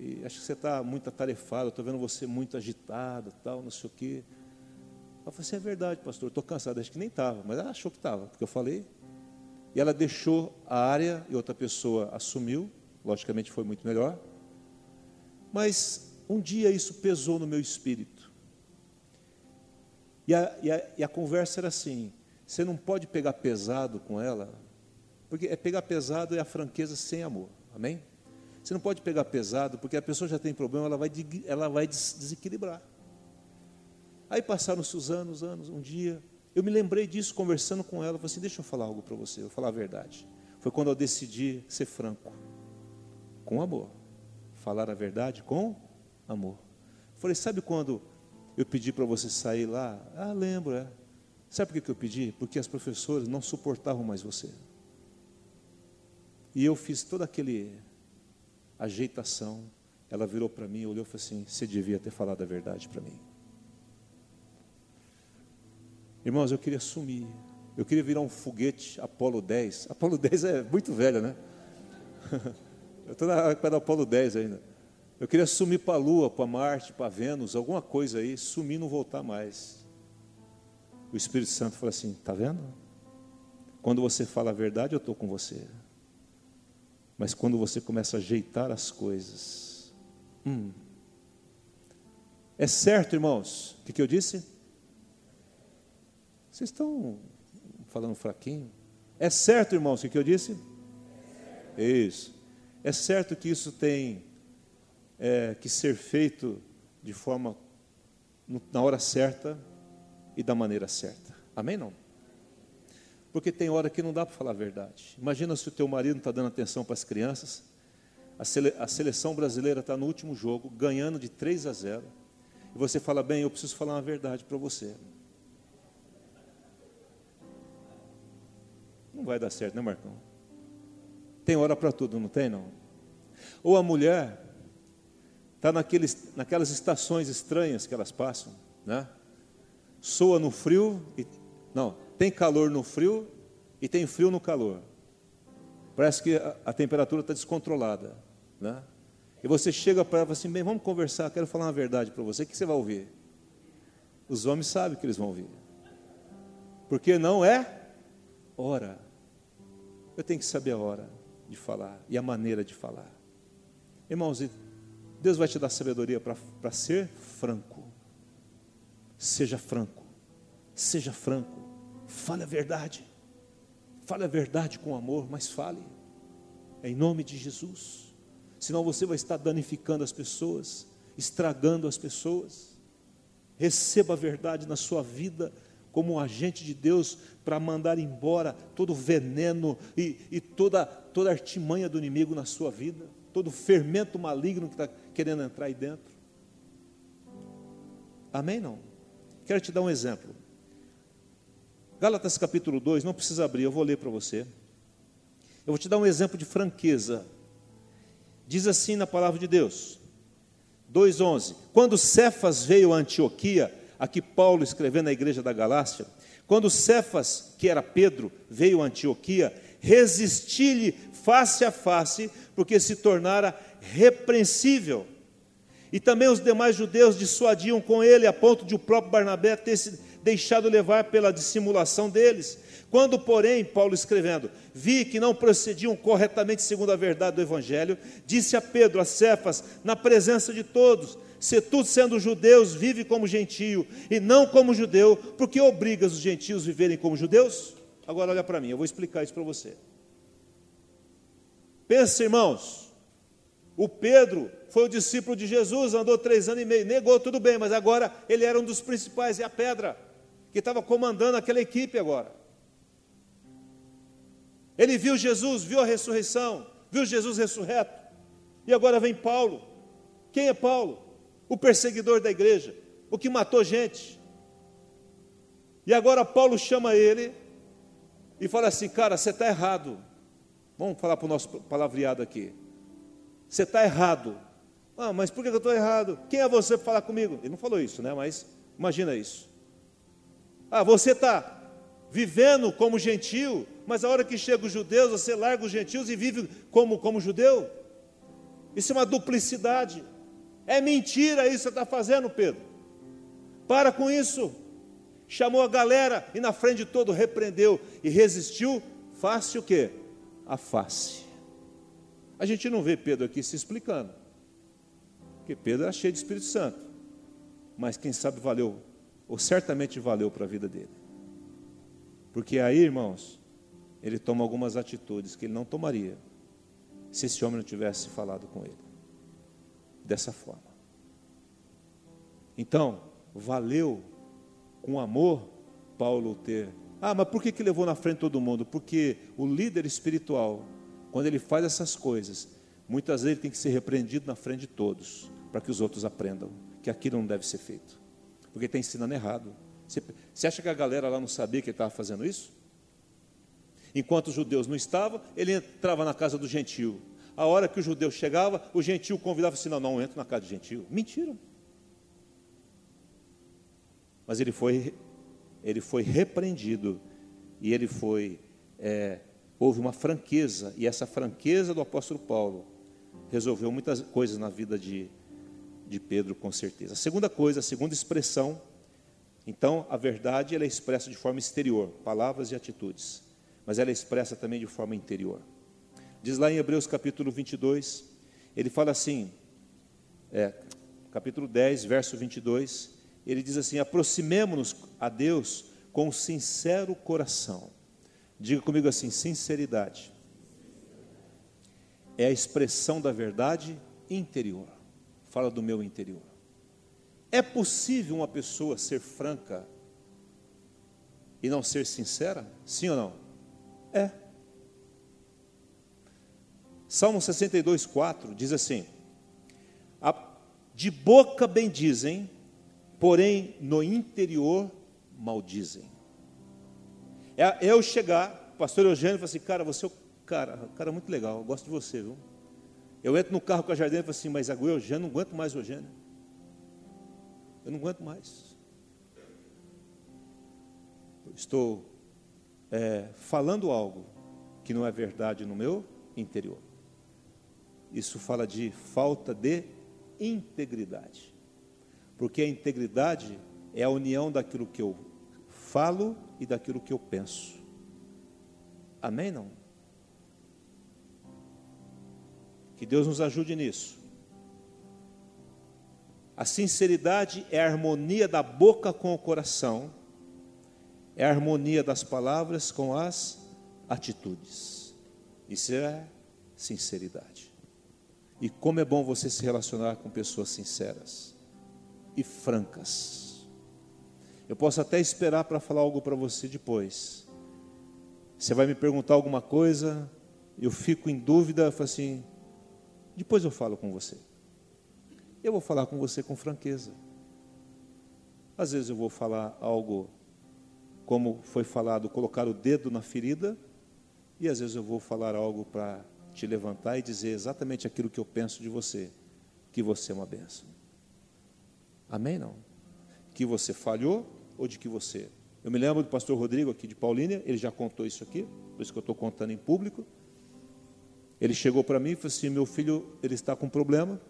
E acho que você está muito atarefado, estou vendo você muito agitado, tal, não sei o quê. Eu falei assim, é verdade, pastor, estou cansado. Acho que nem estava, mas ela achou que estava, porque eu falei. E ela deixou a área e outra pessoa assumiu, logicamente foi muito melhor. Mas um dia isso pesou no meu espírito. E a, e a, e a conversa era assim: você não pode pegar pesado com ela, porque é pegar pesado é a franqueza sem amor. Amém? Você não pode pegar pesado, porque a pessoa já tem problema, ela vai, ela vai desequilibrar. Aí passaram-se os anos, anos, um dia, eu me lembrei disso conversando com ela, falei assim, deixa eu falar algo para você, eu vou falar a verdade. Foi quando eu decidi ser franco, com amor. Falar a verdade com amor. Falei, sabe quando eu pedi para você sair lá? Ah, lembro, é. Sabe por que eu pedi? Porque as professoras não suportavam mais você. E eu fiz toda aquele ajeitação. Ela virou para mim, olhou e falou assim: Você devia ter falado a verdade para mim. Irmãos, eu queria sumir. Eu queria virar um foguete Apolo 10. Apolo 10 é muito velho, né? *laughs* Eu estou na época da Apolo 10 ainda. Eu queria sumir para a Lua, para Marte, para Vênus, alguma coisa aí, sumir e não voltar mais. O Espírito Santo falou assim: está vendo? Quando você fala a verdade, eu estou com você. Mas quando você começa a ajeitar as coisas, hum. é certo, irmãos? O que, que eu disse? Vocês estão falando fraquinho? É certo, irmãos, o que, que eu disse? Isso. É certo que isso tem é, que ser feito de forma na hora certa e da maneira certa. Amém? Não? Porque tem hora que não dá para falar a verdade. Imagina se o teu marido não está dando atenção para as crianças, a, sele, a seleção brasileira está no último jogo, ganhando de 3 a 0, e você fala, bem, eu preciso falar uma verdade para você. Não vai dar certo, né, Marcão? Tem hora para tudo, não tem, não? Ou a mulher está naquelas estações estranhas que elas passam, né? Soa no frio, e, não, tem calor no frio e tem frio no calor. Parece que a, a temperatura está descontrolada, né? E você chega para ela e fala assim, bem, vamos conversar, quero falar uma verdade para você, o que você vai ouvir? Os homens sabem que eles vão ouvir. Porque não é hora. Eu tenho que saber a hora de falar e a maneira de falar. Irmãos, Deus vai te dar sabedoria para ser franco. Seja franco. Seja franco. Fale a verdade. Fale a verdade com amor, mas fale. É em nome de Jesus. Senão você vai estar danificando as pessoas, estragando as pessoas. Receba a verdade na sua vida como um agente de Deus para mandar embora todo o veneno e, e toda, toda a artimanha do inimigo na sua vida, todo o fermento maligno que está querendo entrar aí dentro. Amém? Não? Quero te dar um exemplo. Gálatas capítulo 2, não precisa abrir, eu vou ler para você. Eu vou te dar um exemplo de franqueza. Diz assim na palavra de Deus, 2,11: Quando Cefas veio a Antioquia, aqui Paulo escrevendo na igreja da Galácia, quando Cefas, que era Pedro, veio a Antioquia, resisti-lhe face a face, porque se tornara repreensível. E também os demais judeus dissuadiam com ele, a ponto de o próprio Barnabé ter se deixado levar pela dissimulação deles. Quando, porém, Paulo escrevendo, vi que não procediam corretamente segundo a verdade do Evangelho, disse a Pedro, a Cefas, na presença de todos: se tu, sendo judeus, vive como gentio e não como judeu, por que obrigas os gentios a viverem como judeus? Agora olha para mim, eu vou explicar isso para você. Pensa, irmãos, o Pedro foi o discípulo de Jesus, andou três anos e meio, negou tudo bem, mas agora ele era um dos principais, e a pedra que estava comandando aquela equipe agora. Ele viu Jesus, viu a ressurreição, viu Jesus ressurreto, e agora vem Paulo. Quem é Paulo? o perseguidor da igreja, o que matou gente. E agora Paulo chama ele e fala assim: Cara, você está errado. Vamos falar para o nosso palavreado aqui. Você está errado. Ah, mas por que eu estou errado? Quem é você para falar comigo? Ele não falou isso, né? Mas imagina isso. Ah, você está vivendo como gentio, mas a hora que chega os judeus, você larga os gentios e vive como, como judeu. Isso é uma duplicidade. É mentira isso que você está fazendo, Pedro. Para com isso. Chamou a galera e na frente de todo repreendeu e resistiu face o quê? A face. A gente não vê Pedro aqui se explicando. Porque Pedro era cheio de Espírito Santo. Mas quem sabe valeu, ou certamente valeu para a vida dele. Porque aí, irmãos, ele toma algumas atitudes que ele não tomaria se esse homem não tivesse falado com ele dessa forma. Então, valeu com amor, Paulo ter. Ah, mas por que, que levou na frente todo mundo? Porque o líder espiritual, quando ele faz essas coisas, muitas vezes ele tem que ser repreendido na frente de todos, para que os outros aprendam que aquilo não deve ser feito, porque está ensinando errado. Você, você acha que a galera lá não sabia que ele estava fazendo isso? Enquanto os judeus não estavam, ele entrava na casa do gentio. A hora que o judeu chegava, o gentio convidava assim: não, não entro na casa do gentio. Mentira. Mas ele foi, ele foi repreendido e ele foi, é, houve uma franqueza e essa franqueza do apóstolo Paulo resolveu muitas coisas na vida de, de Pedro, com certeza. A segunda coisa, a segunda expressão, então a verdade ela é expressa de forma exterior, palavras e atitudes, mas ela é expressa também de forma interior. Diz lá em Hebreus capítulo 22, ele fala assim, é, capítulo 10, verso 22, ele diz assim: aproximemo-nos a Deus com sincero coração. Diga comigo assim: sinceridade é a expressão da verdade interior. Fala do meu interior. É possível uma pessoa ser franca e não ser sincera? Sim ou não? É. Salmo 62, 4 diz assim: De boca bendizem porém no interior maldizem. É, é eu chegar, pastor Eugênio falou assim, cara, você é o cara, cara muito legal, eu gosto de você, viu? Eu entro no carro com a Jardim e falo assim, mas agora o Eugênio, não aguento mais o Eugênio. Eu não aguento mais. estou é, falando algo que não é verdade no meu interior. Isso fala de falta de integridade. Porque a integridade é a união daquilo que eu falo e daquilo que eu penso. Amém? Não? Que Deus nos ajude nisso. A sinceridade é a harmonia da boca com o coração, é a harmonia das palavras com as atitudes. Isso é sinceridade. E como é bom você se relacionar com pessoas sinceras e francas. Eu posso até esperar para falar algo para você depois. Você vai me perguntar alguma coisa, eu fico em dúvida, eu falo assim, depois eu falo com você. Eu vou falar com você com franqueza. Às vezes eu vou falar algo como foi falado, colocar o dedo na ferida, e às vezes eu vou falar algo para te levantar e dizer exatamente aquilo que eu penso de você, que você é uma benção. Amém? Não. Que você falhou ou de que você. Eu me lembro do pastor Rodrigo aqui de Paulínia, ele já contou isso aqui, por isso que eu estou contando em público. Ele chegou para mim e falou assim: meu filho ele está com problema.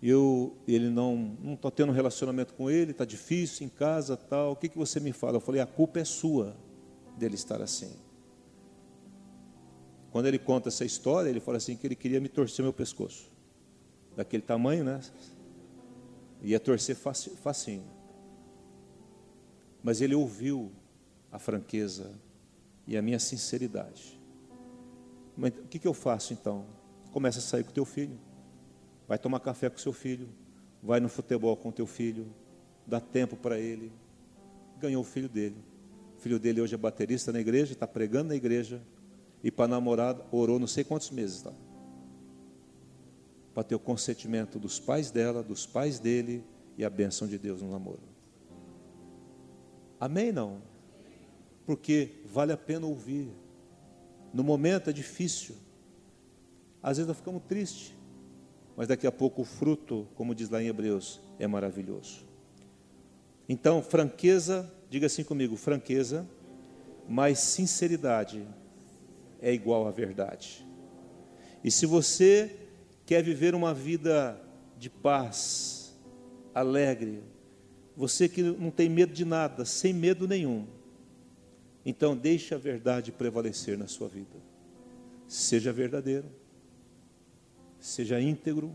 Eu, ele não não está tendo um relacionamento com ele, está difícil em casa, tal. O que que você me fala? Eu falei: a culpa é sua dele estar assim. Quando ele conta essa história, ele fala assim que ele queria me torcer meu pescoço, daquele tamanho, né? Ia torcer facinho. Mas ele ouviu a franqueza e a minha sinceridade. Mas o que, que eu faço então? Começa a sair com teu filho. Vai tomar café com seu filho. Vai no futebol com teu filho. Dá tempo para ele. Ganhou o filho dele. O filho dele hoje é baterista na igreja, está pregando na igreja. E para namorada orou não sei quantos meses lá para ter o consentimento dos pais dela, dos pais dele e a bênção de Deus no namoro. Amém? Não? Porque vale a pena ouvir. No momento é difícil. Às vezes nós ficamos tristes. Mas daqui a pouco o fruto, como diz lá em Hebreus, é maravilhoso. Então, franqueza, diga assim comigo: franqueza, mas sinceridade é igual à verdade. E se você quer viver uma vida de paz, alegre, você que não tem medo de nada, sem medo nenhum, então deixe a verdade prevalecer na sua vida. Seja verdadeiro, seja íntegro,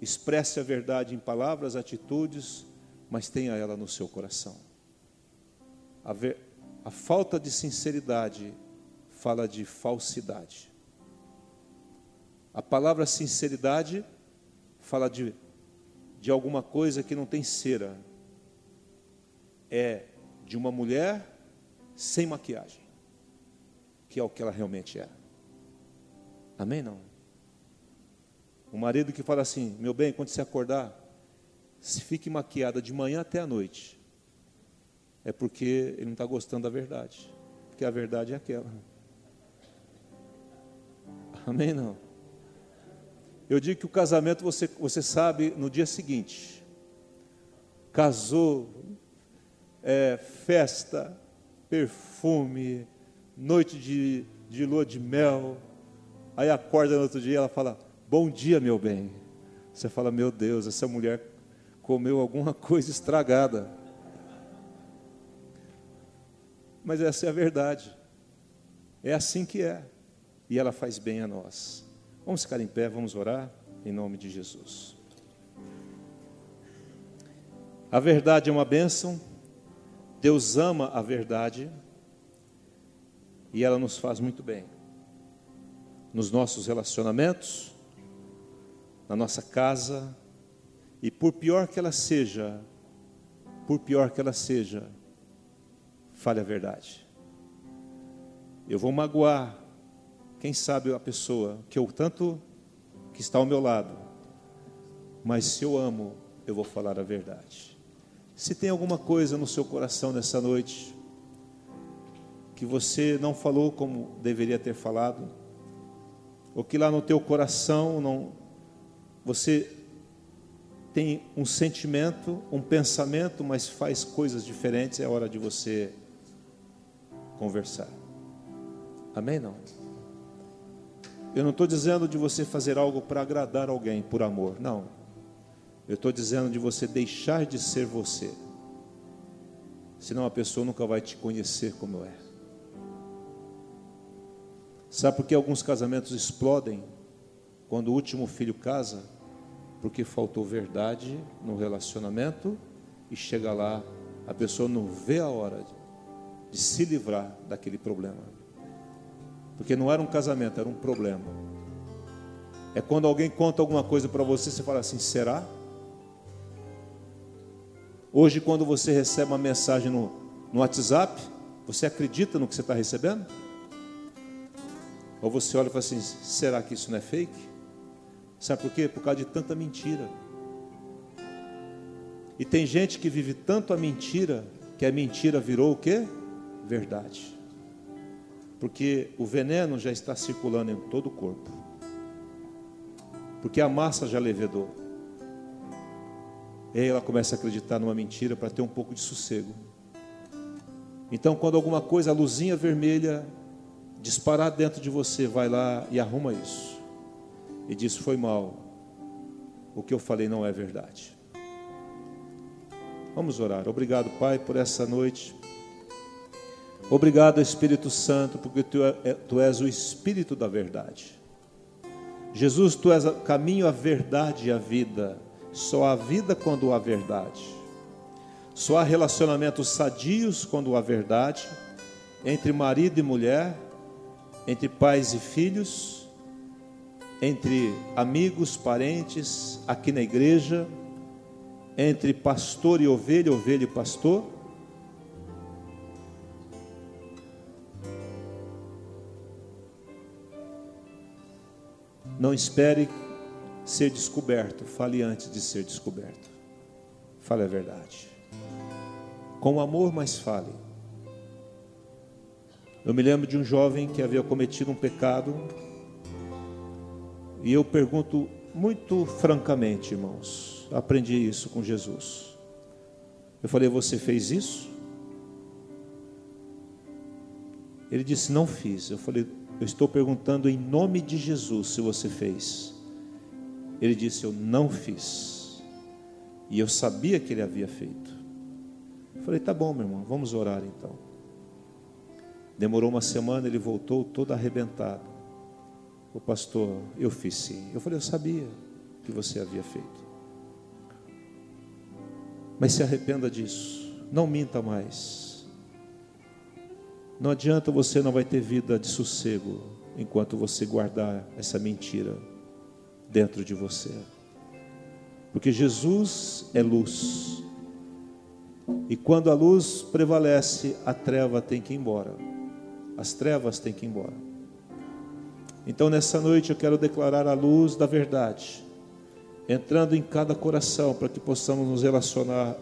expresse a verdade em palavras, atitudes, mas tenha ela no seu coração. A, ver, a falta de sinceridade fala de falsidade. A palavra sinceridade fala de, de alguma coisa que não tem cera, é de uma mulher sem maquiagem, que é o que ela realmente é. Amém? Não? O marido que fala assim: meu bem, quando você acordar, se fique maquiada de manhã até a noite, é porque ele não está gostando da verdade, porque a verdade é aquela. Amém? Não? Eu digo que o casamento você, você sabe no dia seguinte. Casou, é, festa, perfume, noite de, de lua de mel. Aí acorda no outro dia e ela fala: Bom dia, meu bem. Você fala: Meu Deus, essa mulher comeu alguma *laughs* coisa estragada. Mas essa é a verdade. É assim que é. E ela faz bem a nós. Vamos ficar em pé, vamos orar em nome de Jesus. A verdade é uma bênção, Deus ama a verdade e ela nos faz muito bem. Nos nossos relacionamentos, na nossa casa, e por pior que ela seja, por pior que ela seja, fale a verdade. Eu vou magoar, quem sabe a pessoa que eu tanto que está ao meu lado, mas se eu amo, eu vou falar a verdade. Se tem alguma coisa no seu coração nessa noite que você não falou como deveria ter falado, ou que lá no teu coração não você tem um sentimento, um pensamento, mas faz coisas diferentes, é hora de você conversar. Amém? Não? Eu não estou dizendo de você fazer algo para agradar alguém por amor, não. Eu estou dizendo de você deixar de ser você. Senão a pessoa nunca vai te conhecer como é. Sabe por que alguns casamentos explodem quando o último filho casa? porque faltou verdade no relacionamento e chega lá, a pessoa não vê a hora de, se livrar daquele problema. Porque não era um casamento, era um problema. É quando alguém conta alguma coisa para você, você fala assim: será? Hoje, quando você recebe uma mensagem no, no WhatsApp, você acredita no que você está recebendo? Ou você olha e fala assim: será que isso não é fake? Sabe por quê? Por causa de tanta mentira. E tem gente que vive tanto a mentira, que a mentira virou o quê? Verdade. Porque o veneno já está circulando em todo o corpo. Porque a massa já levedou. E aí ela começa a acreditar numa mentira para ter um pouco de sossego. Então, quando alguma coisa, a luzinha vermelha disparar dentro de você, vai lá e arruma isso e diz: Foi mal, o que eu falei não é verdade. Vamos orar. Obrigado, Pai, por essa noite. Obrigado, Espírito Santo, porque tu, é, tu és o Espírito da verdade. Jesus, tu és o caminho, a verdade e a vida. Só há vida quando há verdade. Só há relacionamentos sadios quando há verdade, entre marido e mulher, entre pais e filhos entre amigos, parentes, aqui na igreja, entre pastor e ovelha, ovelha e pastor. Não espere ser descoberto, fale antes de ser descoberto. Fale a verdade. Com amor, mas fale. Eu me lembro de um jovem que havia cometido um pecado e eu pergunto muito francamente, irmãos, aprendi isso com Jesus. Eu falei, você fez isso? Ele disse, não fiz. Eu falei, eu estou perguntando em nome de Jesus se você fez. Ele disse, eu não fiz. E eu sabia que ele havia feito. Eu falei, tá bom, meu irmão, vamos orar então. Demorou uma semana, ele voltou todo arrebentado. O pastor, eu fiz sim. Eu falei, eu sabia que você havia feito. Mas se arrependa disso. Não minta mais. Não adianta você não vai ter vida de sossego enquanto você guardar essa mentira dentro de você. Porque Jesus é luz. E quando a luz prevalece, a treva tem que ir embora. As trevas têm que ir embora. Então nessa noite eu quero declarar a luz da verdade, entrando em cada coração para que possamos nos relacionar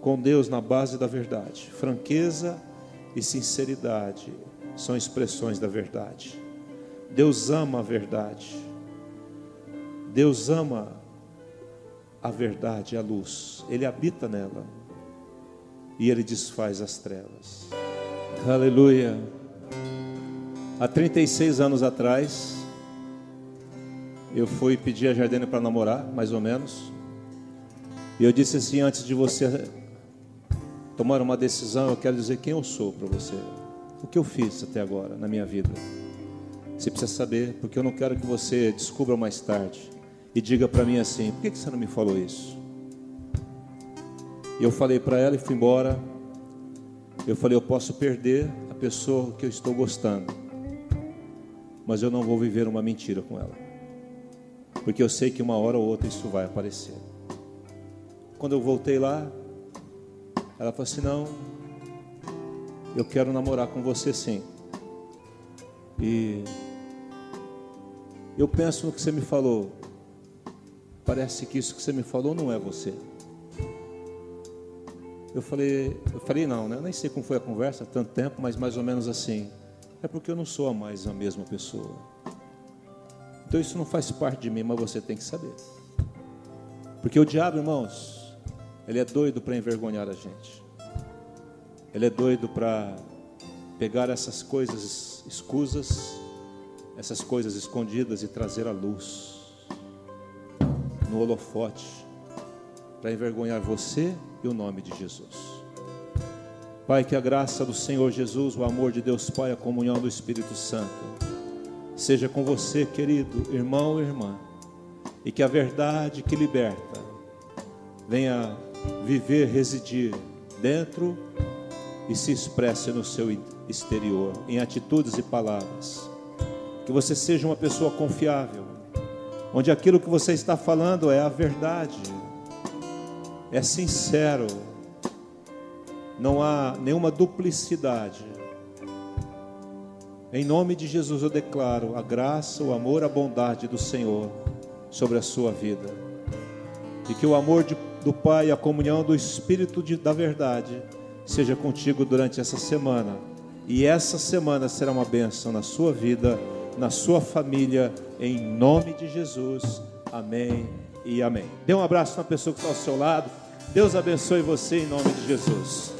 com Deus na base da verdade. Franqueza e sinceridade são expressões da verdade. Deus ama a verdade. Deus ama a verdade, a luz. Ele habita nela. E ele desfaz as trevas. Aleluia. Há 36 anos atrás, eu fui pedir a Jardine para namorar, mais ou menos. E eu disse assim: antes de você tomar uma decisão, eu quero dizer quem eu sou para você. O que eu fiz até agora na minha vida. Você precisa saber, porque eu não quero que você descubra mais tarde e diga para mim assim: por que você não me falou isso? E eu falei para ela e fui embora. Eu falei: eu posso perder a pessoa que eu estou gostando, mas eu não vou viver uma mentira com ela, porque eu sei que uma hora ou outra isso vai aparecer. Quando eu voltei lá, ela falou assim: não, eu quero namorar com você sim. E eu penso no que você me falou. Parece que isso que você me falou não é você. Eu falei, eu falei não, né? Eu nem sei como foi a conversa, tanto tempo, mas mais ou menos assim. É porque eu não sou mais a mesma pessoa. Então isso não faz parte de mim, mas você tem que saber. Porque o diabo, irmãos, ele é doido para envergonhar a gente. Ele é doido para pegar essas coisas escusas essas coisas escondidas e trazer à luz, no holofote, para envergonhar você e o nome de Jesus. Pai, que a graça do Senhor Jesus, o amor de Deus Pai, a comunhão do Espírito Santo, seja com você, querido irmão e irmã, e que a verdade que liberta venha viver, residir dentro e se expresse no seu exterior, em atitudes e palavras que você seja uma pessoa confiável, onde aquilo que você está falando é a verdade, é sincero, não há nenhuma duplicidade. Em nome de Jesus eu declaro a graça, o amor, a bondade do Senhor sobre a sua vida. E que o amor de, do Pai e a comunhão do Espírito de, da verdade seja contigo durante essa semana. E essa semana será uma bênção na sua vida na sua família, em nome de Jesus. Amém e amém. Dê um abraço na pessoa que está ao seu lado. Deus abençoe você em nome de Jesus.